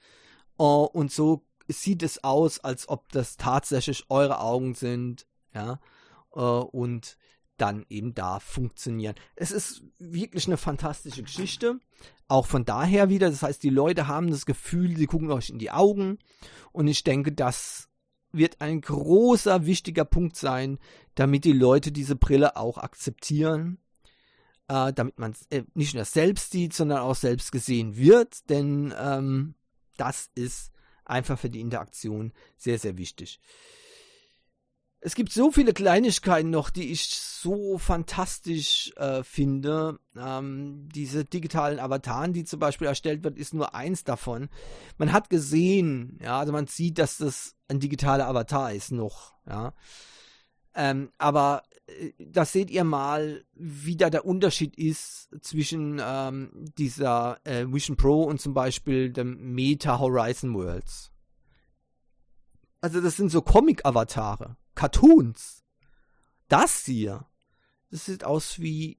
Uh, und so sieht es aus, als ob das tatsächlich eure Augen sind. Ja äh, und dann eben da funktionieren. Es ist wirklich eine fantastische Geschichte. Auch von daher wieder, das heißt, die Leute haben das Gefühl, sie gucken euch in die Augen. Und ich denke, das wird ein großer, wichtiger Punkt sein, damit die Leute diese Brille auch akzeptieren. Äh, damit man äh, nicht nur selbst sieht, sondern auch selbst gesehen wird. Denn ähm, das ist einfach für die Interaktion sehr, sehr wichtig es gibt so viele Kleinigkeiten noch, die ich so fantastisch äh, finde. Ähm, diese digitalen Avataren, die zum Beispiel erstellt wird, ist nur eins davon. Man hat gesehen, ja, also man sieht, dass das ein digitaler Avatar ist noch, ja. Ähm, aber äh, das seht ihr mal, wie da der Unterschied ist zwischen ähm, dieser äh, Vision Pro und zum Beispiel dem Meta Horizon Worlds. Also das sind so Comic-Avatare. Cartoons. Das hier, das sieht aus wie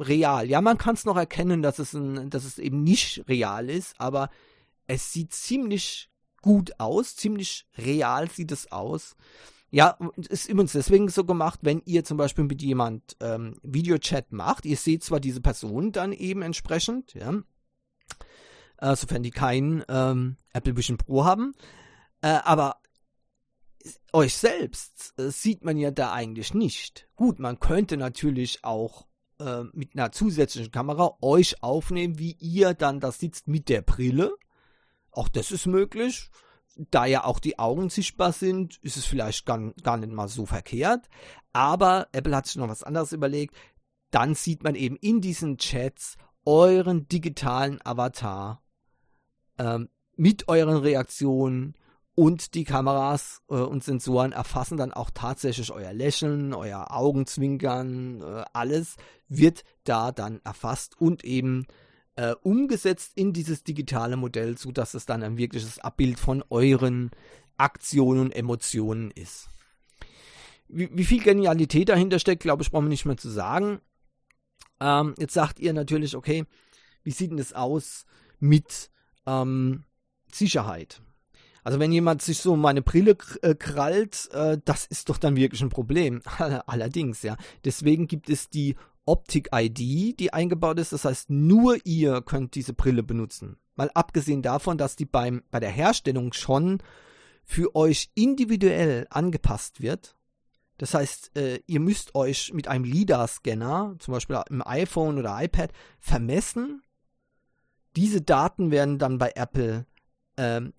real. Ja, man kann es noch erkennen, dass es, ein, dass es eben nicht real ist, aber es sieht ziemlich gut aus, ziemlich real sieht es aus. Ja, ist übrigens deswegen so gemacht, wenn ihr zum Beispiel mit jemand ähm, Videochat macht, ihr seht zwar diese Person dann eben entsprechend, ja, äh, sofern die keinen ähm, Apple Vision Pro haben, äh, aber euch selbst äh, sieht man ja da eigentlich nicht. Gut, man könnte natürlich auch äh, mit einer zusätzlichen Kamera euch aufnehmen, wie ihr dann da sitzt mit der Brille. Auch das ist möglich. da ja auch die Augen sichtbar sind, ist es vielleicht gar, gar nicht mal so verkehrt. Aber Apple hat sich noch was anderes überlegt. Dann sieht man eben in diesen Chats euren digitalen Avatar ähm, mit euren Reaktionen und die Kameras äh, und Sensoren erfassen dann auch tatsächlich euer Lächeln, euer Augenzwinkern, äh, alles wird da dann erfasst und eben äh, umgesetzt in dieses digitale Modell, so dass es dann ein wirkliches Abbild von euren Aktionen und Emotionen ist. Wie, wie viel Genialität dahinter steckt, glaube ich, brauchen wir nicht mehr zu sagen. Ähm, jetzt sagt ihr natürlich, okay, wie sieht denn das aus mit ähm, Sicherheit? Also wenn jemand sich so meine Brille äh, krallt, äh, das ist doch dann wirklich ein Problem. Allerdings, ja. Deswegen gibt es die Optik-ID, die eingebaut ist. Das heißt, nur ihr könnt diese Brille benutzen. Mal abgesehen davon, dass die beim, bei der Herstellung schon für euch individuell angepasst wird. Das heißt, äh, ihr müsst euch mit einem LIDAR-Scanner, zum Beispiel im iPhone oder iPad, vermessen. Diese Daten werden dann bei Apple ähm,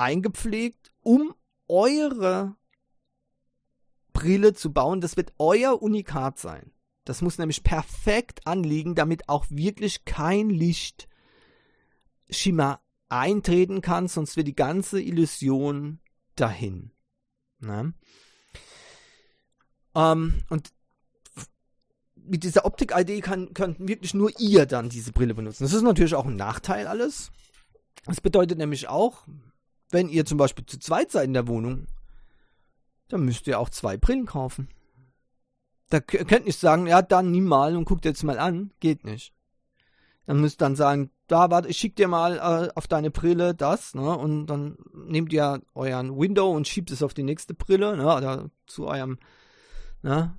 eingepflegt, um eure Brille zu bauen. Das wird euer Unikat sein. Das muss nämlich perfekt anliegen, damit auch wirklich kein Lichtschimmer eintreten kann, sonst wird die ganze Illusion dahin. Ne? Ähm, und mit dieser Optik-ID kann, könnt wirklich nur ihr dann diese Brille benutzen. Das ist natürlich auch ein Nachteil alles. Das bedeutet nämlich auch, wenn ihr zum Beispiel zu zweit seid in der Wohnung, dann müsst ihr auch zwei Brillen kaufen. Da könnt nicht sagen, ja, dann nimm mal und guckt jetzt mal an. Geht nicht. Dann müsst dann sagen, da, warte, ich schick dir mal äh, auf deine Brille das, ne? Und dann nehmt ihr euren Window und schiebt es auf die nächste Brille, ne? Oder zu eurem, ne?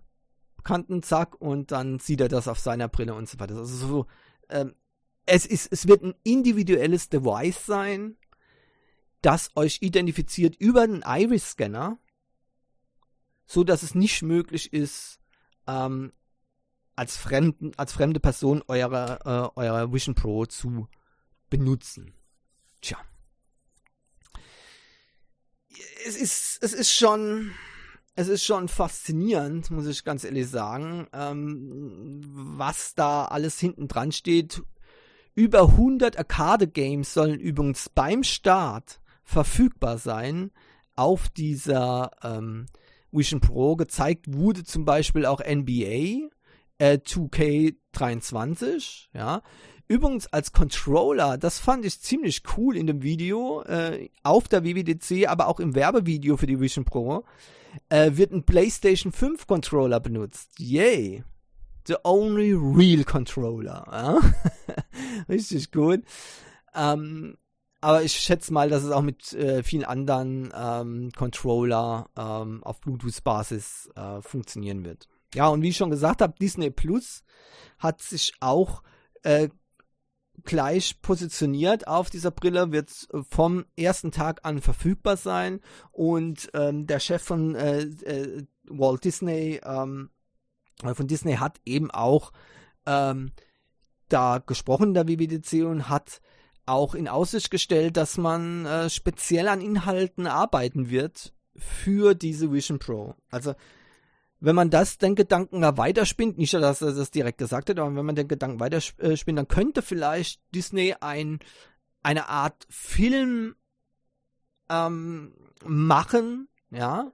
Bekannten, zack, und dann sieht er das auf seiner Brille und so weiter. Also so, ähm, es ist, es wird ein individuelles Device sein, das euch identifiziert über den Iris-Scanner, so dass es nicht möglich ist, ähm, als, fremden, als fremde Person eure, äh, eure Vision Pro zu benutzen. Tja. Es ist, es ist schon, es ist schon faszinierend, muss ich ganz ehrlich sagen, ähm, was da alles hinten dran steht. Über 100 Arcade-Games sollen übrigens beim Start verfügbar sein auf dieser ähm, Vision Pro gezeigt wurde zum Beispiel auch NBA äh, 2K23, ja. Übrigens als Controller, das fand ich ziemlich cool in dem Video, äh, auf der WWDC, aber auch im Werbevideo für die Vision Pro, äh, wird ein PlayStation 5 Controller benutzt. Yay! The only real Controller. Ja? Richtig gut. Ähm, aber ich schätze mal, dass es auch mit äh, vielen anderen ähm, Controller ähm, auf Bluetooth-Basis äh, funktionieren wird. Ja, und wie ich schon gesagt habe, Disney Plus hat sich auch äh, gleich positioniert auf dieser Brille, wird vom ersten Tag an verfügbar sein. Und ähm, der Chef von äh, äh, Walt Disney, ähm, von Disney hat eben auch ähm, da gesprochen der WWDC und hat auch in Aussicht gestellt, dass man äh, speziell an Inhalten arbeiten wird für diese Vision Pro. Also wenn man das den Gedanken mal weiterspinnt, nicht, dass er das direkt gesagt hat, aber wenn man den Gedanken weiterspinnt, dann könnte vielleicht Disney ein, eine Art Film ähm, machen, ja,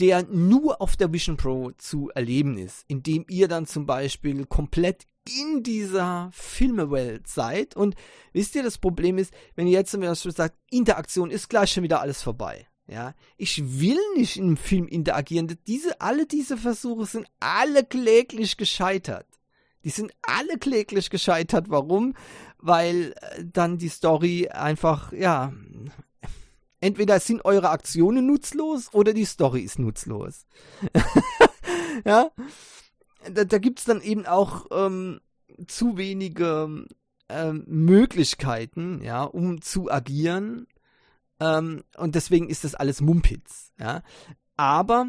der nur auf der Vision Pro zu erleben ist, indem ihr dann zum Beispiel komplett in dieser Filmewelt seid. Und wisst ihr, das Problem ist, wenn ihr jetzt zum Beispiel sagt, Interaktion ist gleich schon wieder alles vorbei. Ja, ich will nicht einem Film interagieren. Diese, alle diese Versuche sind alle kläglich gescheitert. Die sind alle kläglich gescheitert. Warum? Weil äh, dann die Story einfach, ja, entweder sind eure Aktionen nutzlos oder die Story ist nutzlos. ja, da, da gibt es dann eben auch ähm, zu wenige ähm, Möglichkeiten, ja, um zu agieren. Ähm, und deswegen ist das alles Mumpitz, ja. Aber,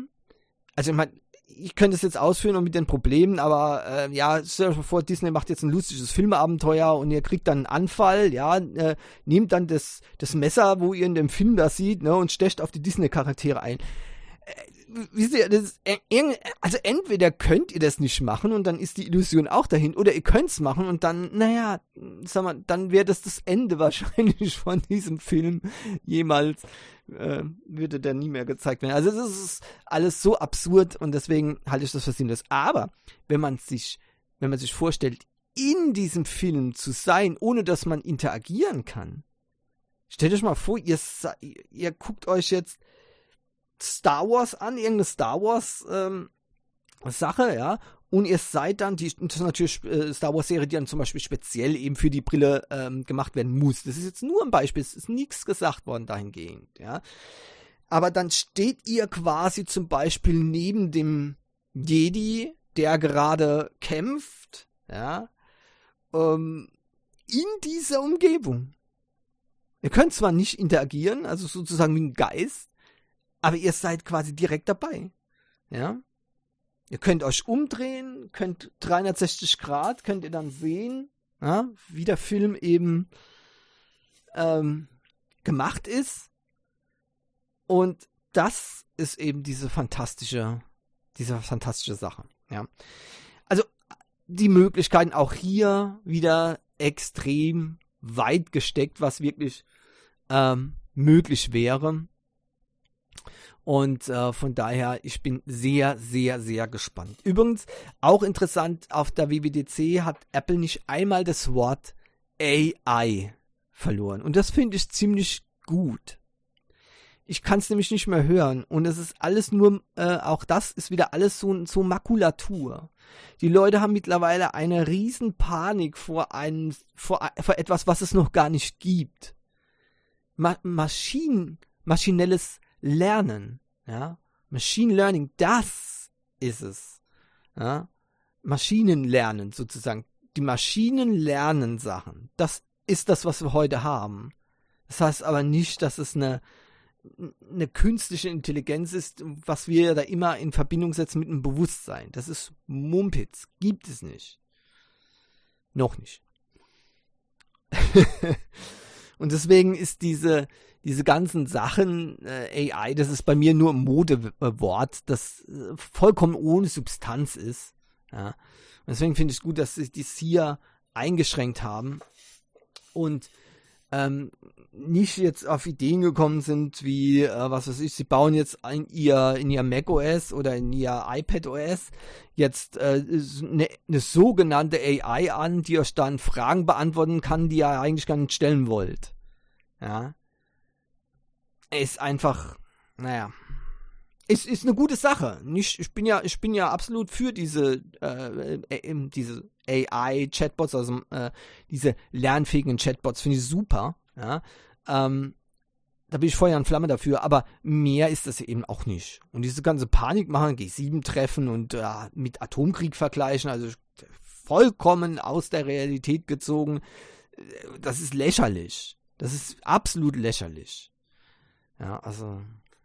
also ich meine, ich könnte es jetzt ausführen und mit den Problemen, aber äh, ja, stell euch mal vor, Disney macht jetzt ein lustiges Filmabenteuer und ihr kriegt dann einen Anfall, ja, äh, nehmt dann das, das Messer, wo ihr in dem Film da sieht, ne, und stecht auf die Disney-Charaktere ein. Äh, wisst ihr, das, also entweder könnt ihr das nicht machen und dann ist die Illusion auch dahin, oder ihr könnt es machen und dann, naja, sag mal, dann wäre das das Ende wahrscheinlich von diesem Film jemals, äh, würde der nie mehr gezeigt werden. Also es ist alles so absurd und deswegen halte ich das für sinnlos. Aber wenn man sich, wenn man sich vorstellt, in diesem Film zu sein, ohne dass man interagieren kann, stellt euch mal vor, ihr, ihr guckt euch jetzt Star Wars an, irgendeine Star Wars ähm, Sache, ja, und ihr seid dann, die, das ist natürlich äh, Star Wars Serie, die dann zum Beispiel speziell eben für die Brille ähm, gemacht werden muss. Das ist jetzt nur ein Beispiel, es ist nichts gesagt worden dahingehend, ja. Aber dann steht ihr quasi zum Beispiel neben dem Jedi, der gerade kämpft, ja, ähm, in dieser Umgebung. Ihr könnt zwar nicht interagieren, also sozusagen wie ein Geist, aber ihr seid quasi direkt dabei. Ja. Ihr könnt euch umdrehen, könnt 360 Grad, könnt ihr dann sehen, ja, wie der Film eben ähm, gemacht ist. Und das ist eben diese fantastische, diese fantastische Sache. Ja. Also die Möglichkeiten auch hier wieder extrem weit gesteckt, was wirklich ähm, möglich wäre. Und äh, von daher, ich bin sehr, sehr, sehr gespannt. Übrigens, auch interessant, auf der WWDC hat Apple nicht einmal das Wort AI verloren. Und das finde ich ziemlich gut. Ich kann es nämlich nicht mehr hören. Und es ist alles nur, äh, auch das ist wieder alles so, so Makulatur. Die Leute haben mittlerweile eine riesen Panik vor einem, vor, vor etwas, was es noch gar nicht gibt. Ma Maschinen, maschinelles Lernen, ja, Machine Learning, das ist es, ja, Maschinenlernen sozusagen. Die Maschinen lernen Sachen. Das ist das, was wir heute haben. Das heißt aber nicht, dass es eine, eine künstliche Intelligenz ist, was wir da immer in Verbindung setzen mit einem Bewusstsein. Das ist Mumpitz. Gibt es nicht. Noch nicht. Und deswegen ist diese, diese ganzen Sachen, äh, AI, das ist bei mir nur ein Modewort, das äh, vollkommen ohne Substanz ist. Ja. Und deswegen finde ich es gut, dass sie dies hier eingeschränkt haben und ähm, nicht jetzt auf Ideen gekommen sind, wie, äh, was weiß ich, sie bauen jetzt in ihr, in ihr Mac OS oder in ihr iPad OS jetzt eine äh, ne, ne sogenannte AI an, die euch dann Fragen beantworten kann, die ihr eigentlich gar nicht stellen wollt. Ja ist einfach, naja, ist, ist eine gute Sache. Nicht, ich bin ja, ich bin ja absolut für diese, äh, äh, diese AI-Chatbots, also äh, diese lernfähigen Chatbots, finde ich super. Ja, ähm, da bin ich Feuer und Flamme dafür, aber mehr ist das eben auch nicht. Und diese ganze Panik machen, G7-Treffen und äh, mit Atomkrieg vergleichen, also vollkommen aus der Realität gezogen, äh, das ist lächerlich. Das ist absolut lächerlich. Ja, also,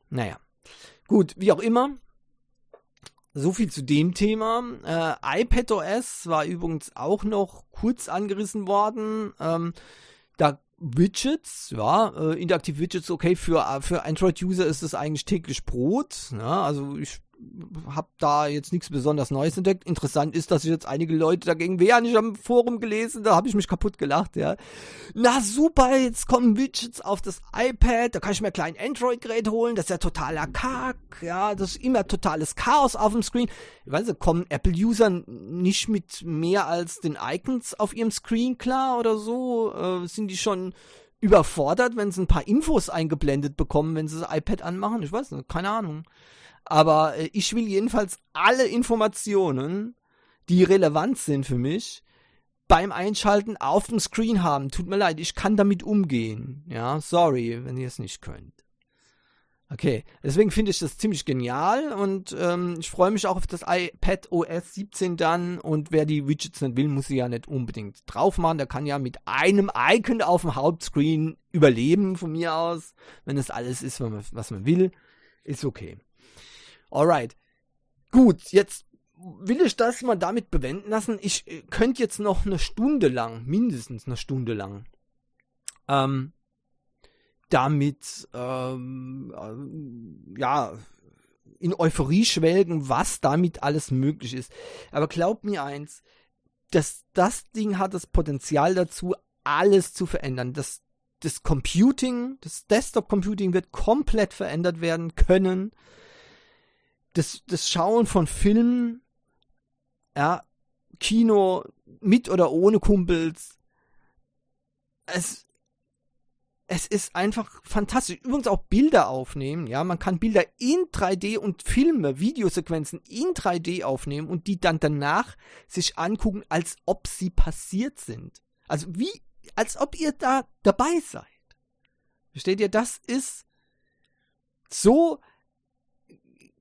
naja. Gut, wie auch immer. So viel zu dem Thema. Äh, iPadOS war übrigens auch noch kurz angerissen worden. Ähm, da Widgets, ja, äh, interaktive Widgets, okay, für, für Android-User ist es eigentlich täglich Brot. Ja, also ich habe da jetzt nichts besonders Neues entdeckt. Interessant ist, dass sich jetzt einige Leute dagegen wehren. Ich habe im Forum gelesen, da habe ich mich kaputt gelacht, ja. Na super, jetzt kommen Widgets auf das iPad, da kann ich mir ein kleines Android-Gerät holen, das ist ja totaler Kack, ja, das ist immer totales Chaos auf dem Screen. Ich weiß nicht, kommen Apple-User nicht mit mehr als den Icons auf ihrem Screen klar oder so? Äh, sind die schon überfordert, wenn sie ein paar Infos eingeblendet bekommen, wenn sie das iPad anmachen? Ich weiß nicht, keine Ahnung. Aber äh, ich will jedenfalls alle Informationen, die relevant sind für mich, beim Einschalten auf dem Screen haben. Tut mir leid, ich kann damit umgehen. Ja, sorry, wenn ihr es nicht könnt. Okay, deswegen finde ich das ziemlich genial und ähm, ich freue mich auch auf das iPad OS 17 dann und wer die Widgets nicht will, muss sie ja nicht unbedingt drauf machen. Der kann ja mit einem Icon auf dem Hauptscreen überleben von mir aus, wenn es alles ist, was man will. Ist okay. Alright. gut, jetzt will ich das mal damit bewenden lassen. Ich äh, könnte jetzt noch eine Stunde lang, mindestens eine Stunde lang, ähm, damit, ähm, äh, ja, in Euphorie schwelgen, was damit alles möglich ist. Aber glaub mir eins, dass das Ding hat das Potenzial dazu, alles zu verändern. Das, das Computing, das Desktop Computing wird komplett verändert werden können. Das, das Schauen von Filmen, ja, Kino mit oder ohne Kumpels. Es, es ist einfach fantastisch. Übrigens auch Bilder aufnehmen, ja. Man kann Bilder in 3D und Filme, Videosequenzen in 3D aufnehmen und die dann danach sich angucken, als ob sie passiert sind. Also wie, als ob ihr da dabei seid. Versteht ihr? Das ist so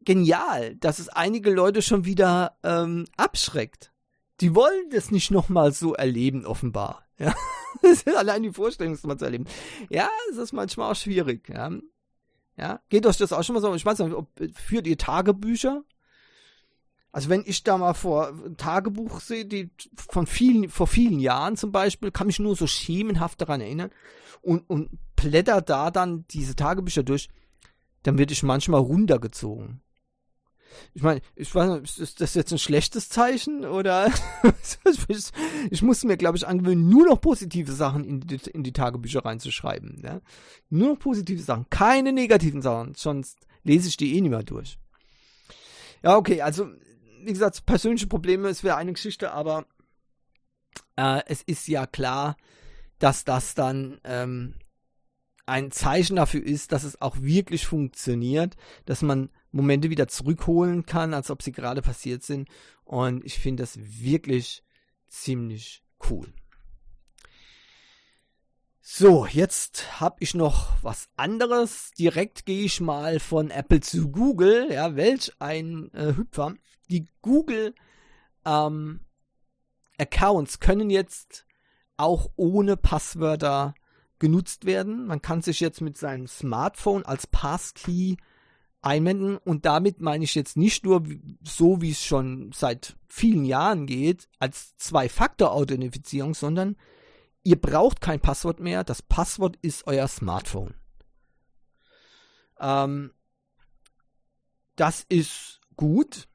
genial, dass es einige Leute schon wieder ähm, abschreckt. Die wollen das nicht nochmal so erleben, offenbar. Ja. Allein die Vorstellung, das mal zu erleben. Ja, es ist manchmal auch schwierig. Ja. ja. Geht euch das auch schon mal so? Ich weiß nicht, ob, führt ihr Tagebücher? Also wenn ich da mal vor Tagebuch sehe, die von vielen, vor vielen Jahren zum Beispiel, kann mich nur so schemenhaft daran erinnern und, und blätter da dann diese Tagebücher durch, dann werde ich manchmal runtergezogen. Ich meine, ich weiß nicht, ist das jetzt ein schlechtes Zeichen oder ich, muss mir, glaube ich, angewöhnen, nur noch positive Sachen in die, in die Tagebücher reinzuschreiben. Ja? Nur noch positive Sachen, keine negativen Sachen, sonst lese ich die eh nicht mehr durch. Ja, okay, also wie gesagt, persönliche Probleme, es wäre eine Geschichte, aber äh, es ist ja klar, dass das dann ähm, ein Zeichen dafür ist, dass es auch wirklich funktioniert, dass man Momente wieder zurückholen kann, als ob sie gerade passiert sind. Und ich finde das wirklich ziemlich cool. So, jetzt habe ich noch was anderes. Direkt gehe ich mal von Apple zu Google. Ja, welch ein äh, Hüpfer. Die Google ähm, Accounts können jetzt auch ohne Passwörter genutzt werden. Man kann sich jetzt mit seinem Smartphone als Passkey einwenden und damit meine ich jetzt nicht nur so, wie es schon seit vielen Jahren geht, als Zwei-Faktor-Authentifizierung, sondern ihr braucht kein Passwort mehr. Das Passwort ist euer Smartphone. Ähm, das ist gut,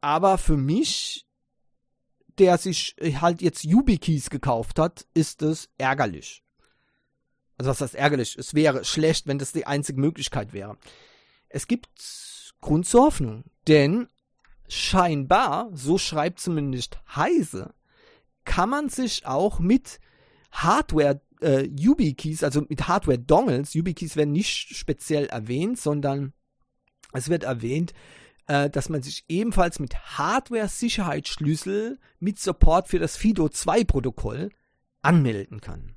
aber für mich, der sich halt jetzt YubiKeys gekauft hat, ist es ärgerlich. Also was heißt ärgerlich? Es wäre schlecht, wenn das die einzige Möglichkeit wäre. Es gibt Grund zur Hoffnung, denn scheinbar, so schreibt zumindest Heise, kann man sich auch mit Hardware äh, YubiKeys, also mit Hardware Dongles, YubiKeys werden nicht speziell erwähnt, sondern es wird erwähnt, äh, dass man sich ebenfalls mit Hardware Sicherheitsschlüssel mit Support für das FIDO 2 Protokoll anmelden kann.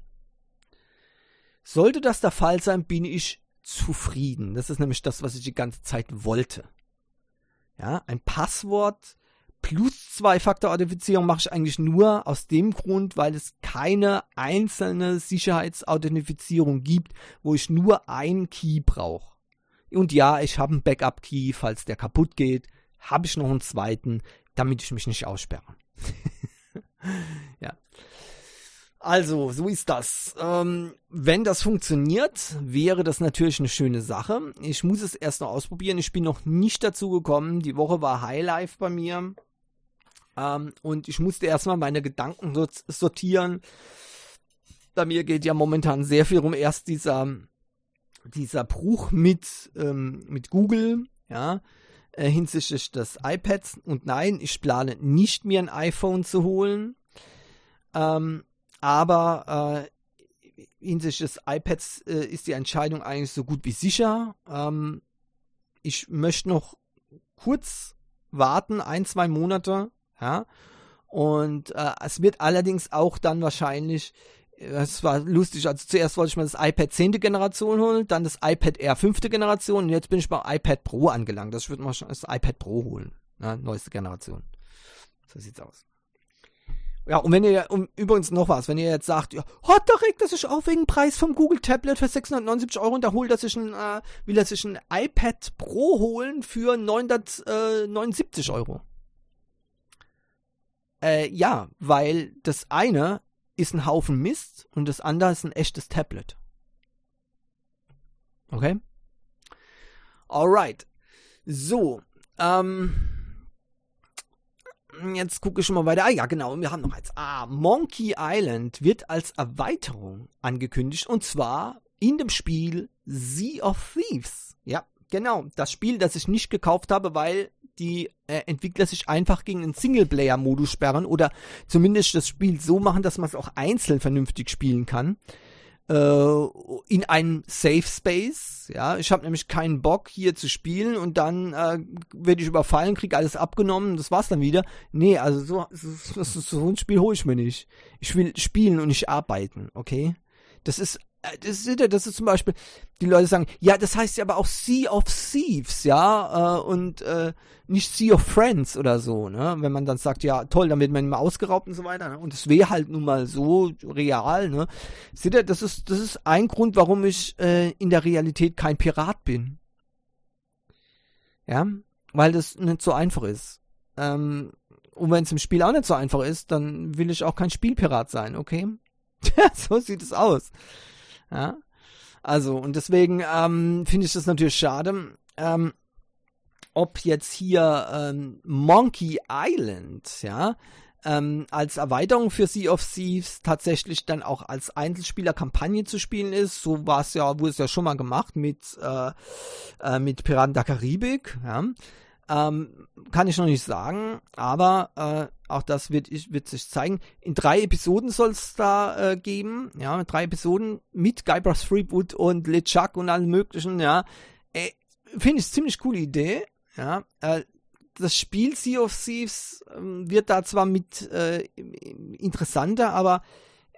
Sollte das der Fall sein, bin ich zufrieden. Das ist nämlich das, was ich die ganze Zeit wollte. Ja, ein Passwort plus Zwei-Faktor-Authentifizierung mache ich eigentlich nur aus dem Grund, weil es keine einzelne Sicherheitsauthentifizierung gibt, wo ich nur einen Key brauche. Und ja, ich habe einen Backup-Key, falls der kaputt geht, habe ich noch einen zweiten, damit ich mich nicht aussperre. ja. Also, so ist das. Ähm, wenn das funktioniert, wäre das natürlich eine schöne Sache. Ich muss es erst noch ausprobieren. Ich bin noch nicht dazu gekommen. Die Woche war Highlife bei mir. Ähm, und ich musste erstmal meine Gedanken sortieren. Bei mir geht ja momentan sehr viel um erst dieser, dieser Bruch mit, ähm, mit Google, ja, äh, hinsichtlich des iPads. Und nein, ich plane nicht mir ein iPhone zu holen. Ähm, aber äh, hinsichtlich des iPads äh, ist die Entscheidung eigentlich so gut wie sicher. Ähm, ich möchte noch kurz warten, ein, zwei Monate, ja. Und äh, es wird allerdings auch dann wahrscheinlich, es war lustig, also zuerst wollte ich mir das iPad 10. Generation holen, dann das iPad Air 5. Generation und jetzt bin ich beim iPad Pro angelangt. Das würde man schon das iPad Pro holen, ne? neueste Generation. So sieht's aus. Ja, und wenn ihr, um, übrigens noch was, wenn ihr jetzt sagt, ja, hat da regt er sich auf wegen Preis vom Google Tablet für 679 Euro und da holt er sich ein, äh, will er sich ein iPad Pro holen für 979 Euro. Äh, ja, weil das eine ist ein Haufen Mist und das andere ist ein echtes Tablet. Okay? Alright. So, ähm, jetzt gucke ich schon mal weiter. Ah ja, genau, wir haben noch eins. Ah, Monkey Island wird als Erweiterung angekündigt und zwar in dem Spiel Sea of Thieves. Ja, genau, das Spiel, das ich nicht gekauft habe, weil die äh, Entwickler sich einfach gegen einen Singleplayer-Modus sperren oder zumindest das Spiel so machen, dass man es auch einzeln vernünftig spielen kann in einem Safe Space. Ja, ich habe nämlich keinen Bock hier zu spielen und dann äh, werde ich überfallen, kriege alles abgenommen, das war's dann wieder. Nee, also so, so, so ein Spiel hole ich mir nicht. Ich will spielen und nicht arbeiten, okay? Das ist äh, das ist, das ist zum Beispiel, die Leute sagen, ja, das heißt ja aber auch Sea of Thieves, ja, äh, und äh, nicht Sea of Friends oder so, ne? Wenn man dann sagt, ja, toll, dann wird man immer ausgeraubt und so weiter, ne? Und es wäre halt nun mal so real, ne? Seht ihr, das ist, das ist ein Grund, warum ich äh, in der Realität kein Pirat bin. Ja, weil das nicht so einfach ist. Ähm, und wenn es im Spiel auch nicht so einfach ist, dann will ich auch kein Spielpirat sein, okay? so sieht es aus. Ja? Also, und deswegen ähm, finde ich das natürlich schade. Ähm, ob jetzt hier ähm, Monkey Island, ja, ähm, als Erweiterung für Sea of Thieves tatsächlich dann auch als Einzelspieler-Kampagne zu spielen ist. So war es ja, wurde es ja schon mal gemacht mit, äh, äh, mit Piraten der Karibik, ja. Ähm, kann ich noch nicht sagen, aber äh, auch das wird, wird sich zeigen. In drei Episoden soll es da äh, geben, ja, drei Episoden mit Guybrush Threepwood und LeChuck und allem möglichen, ja. Äh, Finde ich ziemlich coole Idee, ja. Äh, das Spiel Sea of Thieves äh, wird da zwar mit äh, interessanter, aber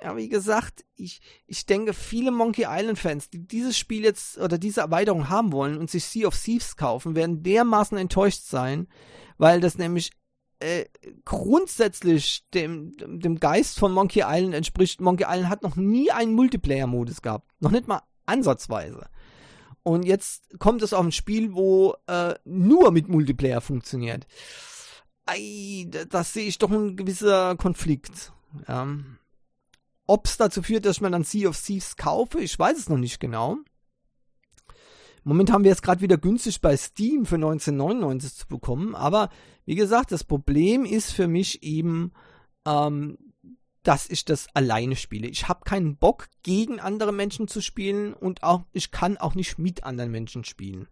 ja, wie gesagt, ich, ich denke, viele Monkey Island Fans, die dieses Spiel jetzt oder diese Erweiterung haben wollen und sich Sea of Thieves kaufen, werden dermaßen enttäuscht sein, weil das nämlich äh, grundsätzlich dem, dem Geist von Monkey Island entspricht. Monkey Island hat noch nie einen Multiplayer-Modus gehabt. Noch nicht mal ansatzweise. Und jetzt kommt es auf ein Spiel, wo äh, nur mit Multiplayer funktioniert. Ei, das sehe ich doch ein gewisser Konflikt. Ja. Ob es dazu führt, dass mir dann Sea of Thieves kaufe, ich weiß es noch nicht genau. Moment haben wir es gerade wieder günstig bei Steam für 1999 zu bekommen, aber wie gesagt, das Problem ist für mich eben, ähm, dass ich das alleine spiele. Ich habe keinen Bock, gegen andere Menschen zu spielen und auch ich kann auch nicht mit anderen Menschen spielen.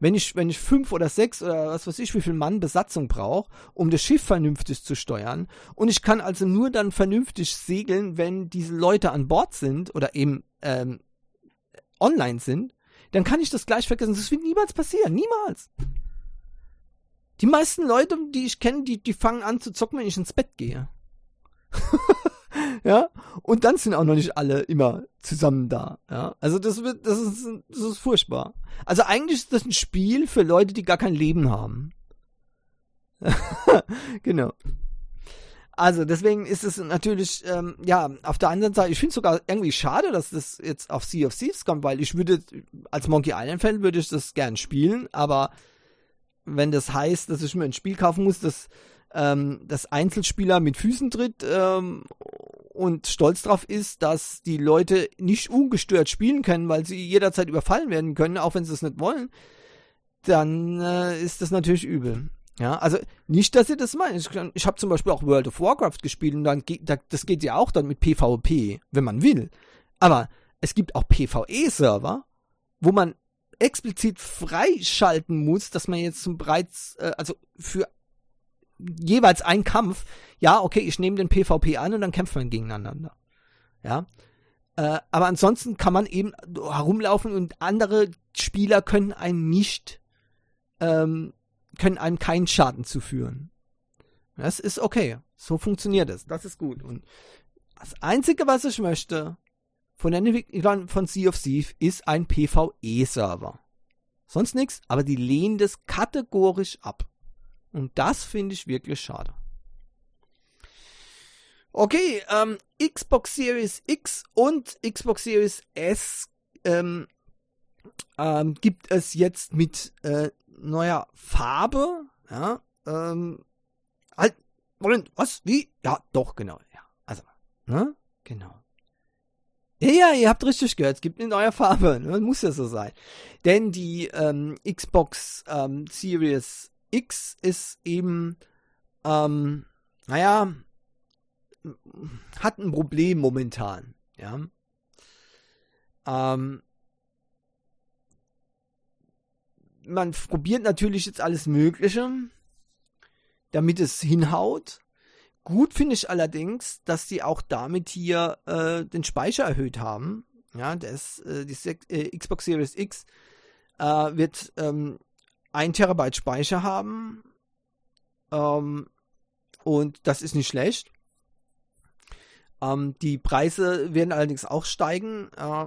Wenn ich, wenn ich fünf oder sechs oder was weiß ich, wie viel Mann Besatzung brauche, um das Schiff vernünftig zu steuern, und ich kann also nur dann vernünftig segeln, wenn diese Leute an Bord sind oder eben ähm, online sind, dann kann ich das gleich vergessen. Das wird niemals passieren. Niemals. Die meisten Leute, die ich kenne, die, die fangen an zu zocken, wenn ich ins Bett gehe. ja, und dann sind auch noch nicht alle immer zusammen da. Ja, also das wird, das ist, das ist furchtbar. Also eigentlich ist das ein Spiel für Leute, die gar kein Leben haben. genau. Also deswegen ist es natürlich, ähm, ja, auf der anderen Seite, ich finde es sogar irgendwie schade, dass das jetzt auf Sea of Thieves kommt, weil ich würde, als Monkey Island Fan würde ich das gern spielen, aber wenn das heißt, dass ich mir ein Spiel kaufen muss, das ähm, das Einzelspieler mit Füßen tritt ähm, und stolz drauf ist, dass die Leute nicht ungestört spielen können, weil sie jederzeit überfallen werden können, auch wenn sie es nicht wollen, dann äh, ist das natürlich übel. Ja, also nicht, dass ihr das meint. Ich, ich habe zum Beispiel auch World of Warcraft gespielt und dann geht, das geht ja auch dann mit PvP, wenn man will. Aber es gibt auch PvE-Server, wo man explizit freischalten muss, dass man jetzt zum bereits, äh, also für jeweils einen Kampf, ja, okay, ich nehme den PvP an und dann kämpft man gegeneinander. Ja. Äh, aber ansonsten kann man eben herumlaufen und andere Spieler können einen nicht, ähm, können einem keinen Schaden zuführen. Das ist okay. So funktioniert es. Das ist gut. Und das Einzige, was ich möchte von von Sea of Thieves, ist ein PvE-Server. Sonst nichts, aber die lehnen das kategorisch ab. Und das finde ich wirklich schade. Okay, ähm, Xbox Series X und Xbox Series S ähm, ähm, gibt es jetzt mit äh, neuer Farbe. Ja, ähm, halt, Moment, was? Wie? Ja, doch, genau. Ja, also, ne? Genau. Ja, ja, ihr habt richtig gehört, es gibt eine neue Farbe. Ne? Muss ja so sein. Denn die ähm, Xbox ähm, Series X ist eben, ähm, naja, hat ein Problem momentan. Ja. Ähm, man probiert natürlich jetzt alles Mögliche, damit es hinhaut. Gut finde ich allerdings, dass die auch damit hier äh, den Speicher erhöht haben. Ja, das, äh, die äh, Xbox Series X äh, wird ähm, 1 Terabyte Speicher haben. Ähm, und das ist nicht schlecht. Ähm, die Preise werden allerdings auch steigen. Äh,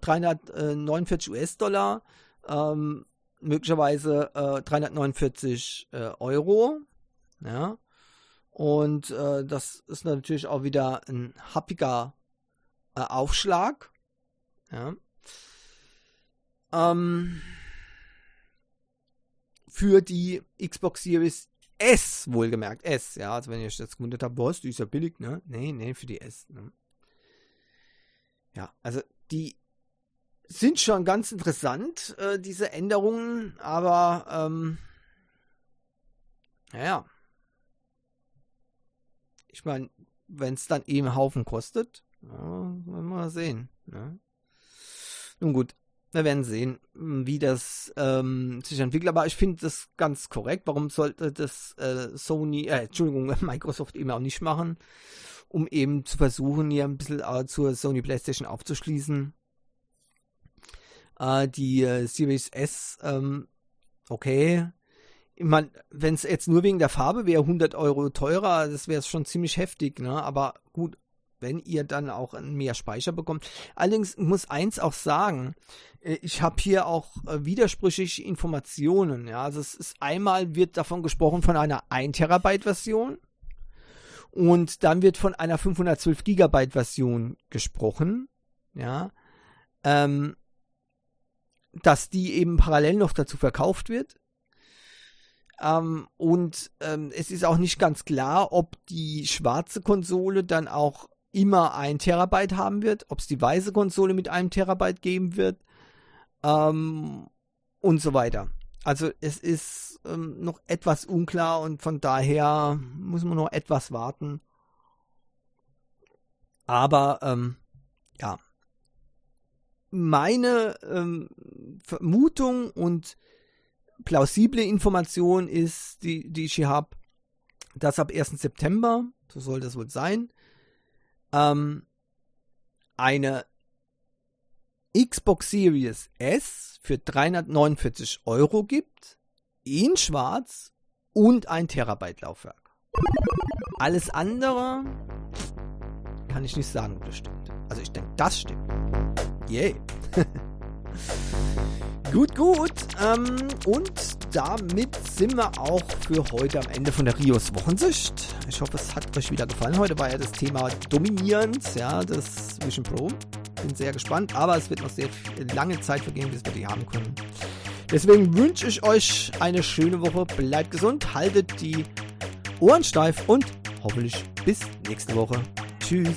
349 US-Dollar, ähm, möglicherweise äh, 349 äh, Euro. Ja. Und äh, das ist natürlich auch wieder ein happiger äh, Aufschlag. Ja. Ähm, für die Xbox Series S, wohlgemerkt, S, ja, also wenn ihr euch das gewundert habt, was, die ist ja billig, ne? Nee, nee, für die S, ne? Ja, also die sind schon ganz interessant, äh, diese Änderungen, aber, ähm, naja. Ich meine, wenn es dann eben einen Haufen kostet, ja, werden wir mal sehen, ne? Nun gut, wir werden sehen, wie das ähm, sich entwickelt. Aber ich finde das ganz korrekt. Warum sollte das äh, Sony, äh, Entschuldigung, Microsoft eben auch nicht machen, um eben zu versuchen, hier ein bisschen äh, zur Sony PlayStation aufzuschließen. Äh, die äh, Series S, ähm, okay. Ich meine, wenn es jetzt nur wegen der Farbe wäre, 100 Euro teurer, das wäre schon ziemlich heftig, ne? Aber gut, wenn ihr dann auch mehr Speicher bekommt. Allerdings muss eins auch sagen, äh, ich habe hier auch äh, widersprüchliche Informationen. Ja, also es ist einmal wird davon gesprochen von einer 1 Terabyte Version und dann wird von einer 512 Gigabyte Version gesprochen. Ja, ähm, dass die eben parallel noch dazu verkauft wird. Ähm, und ähm, es ist auch nicht ganz klar, ob die schwarze Konsole dann auch immer ein Terabyte haben wird, ob es die weiße Konsole mit einem Terabyte geben wird ähm, und so weiter. Also es ist ähm, noch etwas unklar und von daher muss man noch etwas warten. Aber ähm, ja, meine ähm, Vermutung und plausible Information ist, die, die ich hier habe, dass ab 1. September, so soll das wohl sein, ähm, eine Xbox Series S für 349 Euro gibt, in schwarz und ein Terabyte Laufwerk. Alles andere kann ich nicht sagen, ob das stimmt. Also ich denke, das stimmt. Yay. Gut, gut. Ähm, und damit sind wir auch für heute am Ende von der Rios Wochensicht. Ich hoffe, es hat euch wieder gefallen. Heute war ja das Thema dominierend, ja, das Vision Pro. Bin sehr gespannt, aber es wird noch sehr lange Zeit vergehen, bis wir die haben können. Deswegen wünsche ich euch eine schöne Woche. Bleibt gesund, haltet die Ohren steif und hoffentlich bis nächste Woche. Tschüss.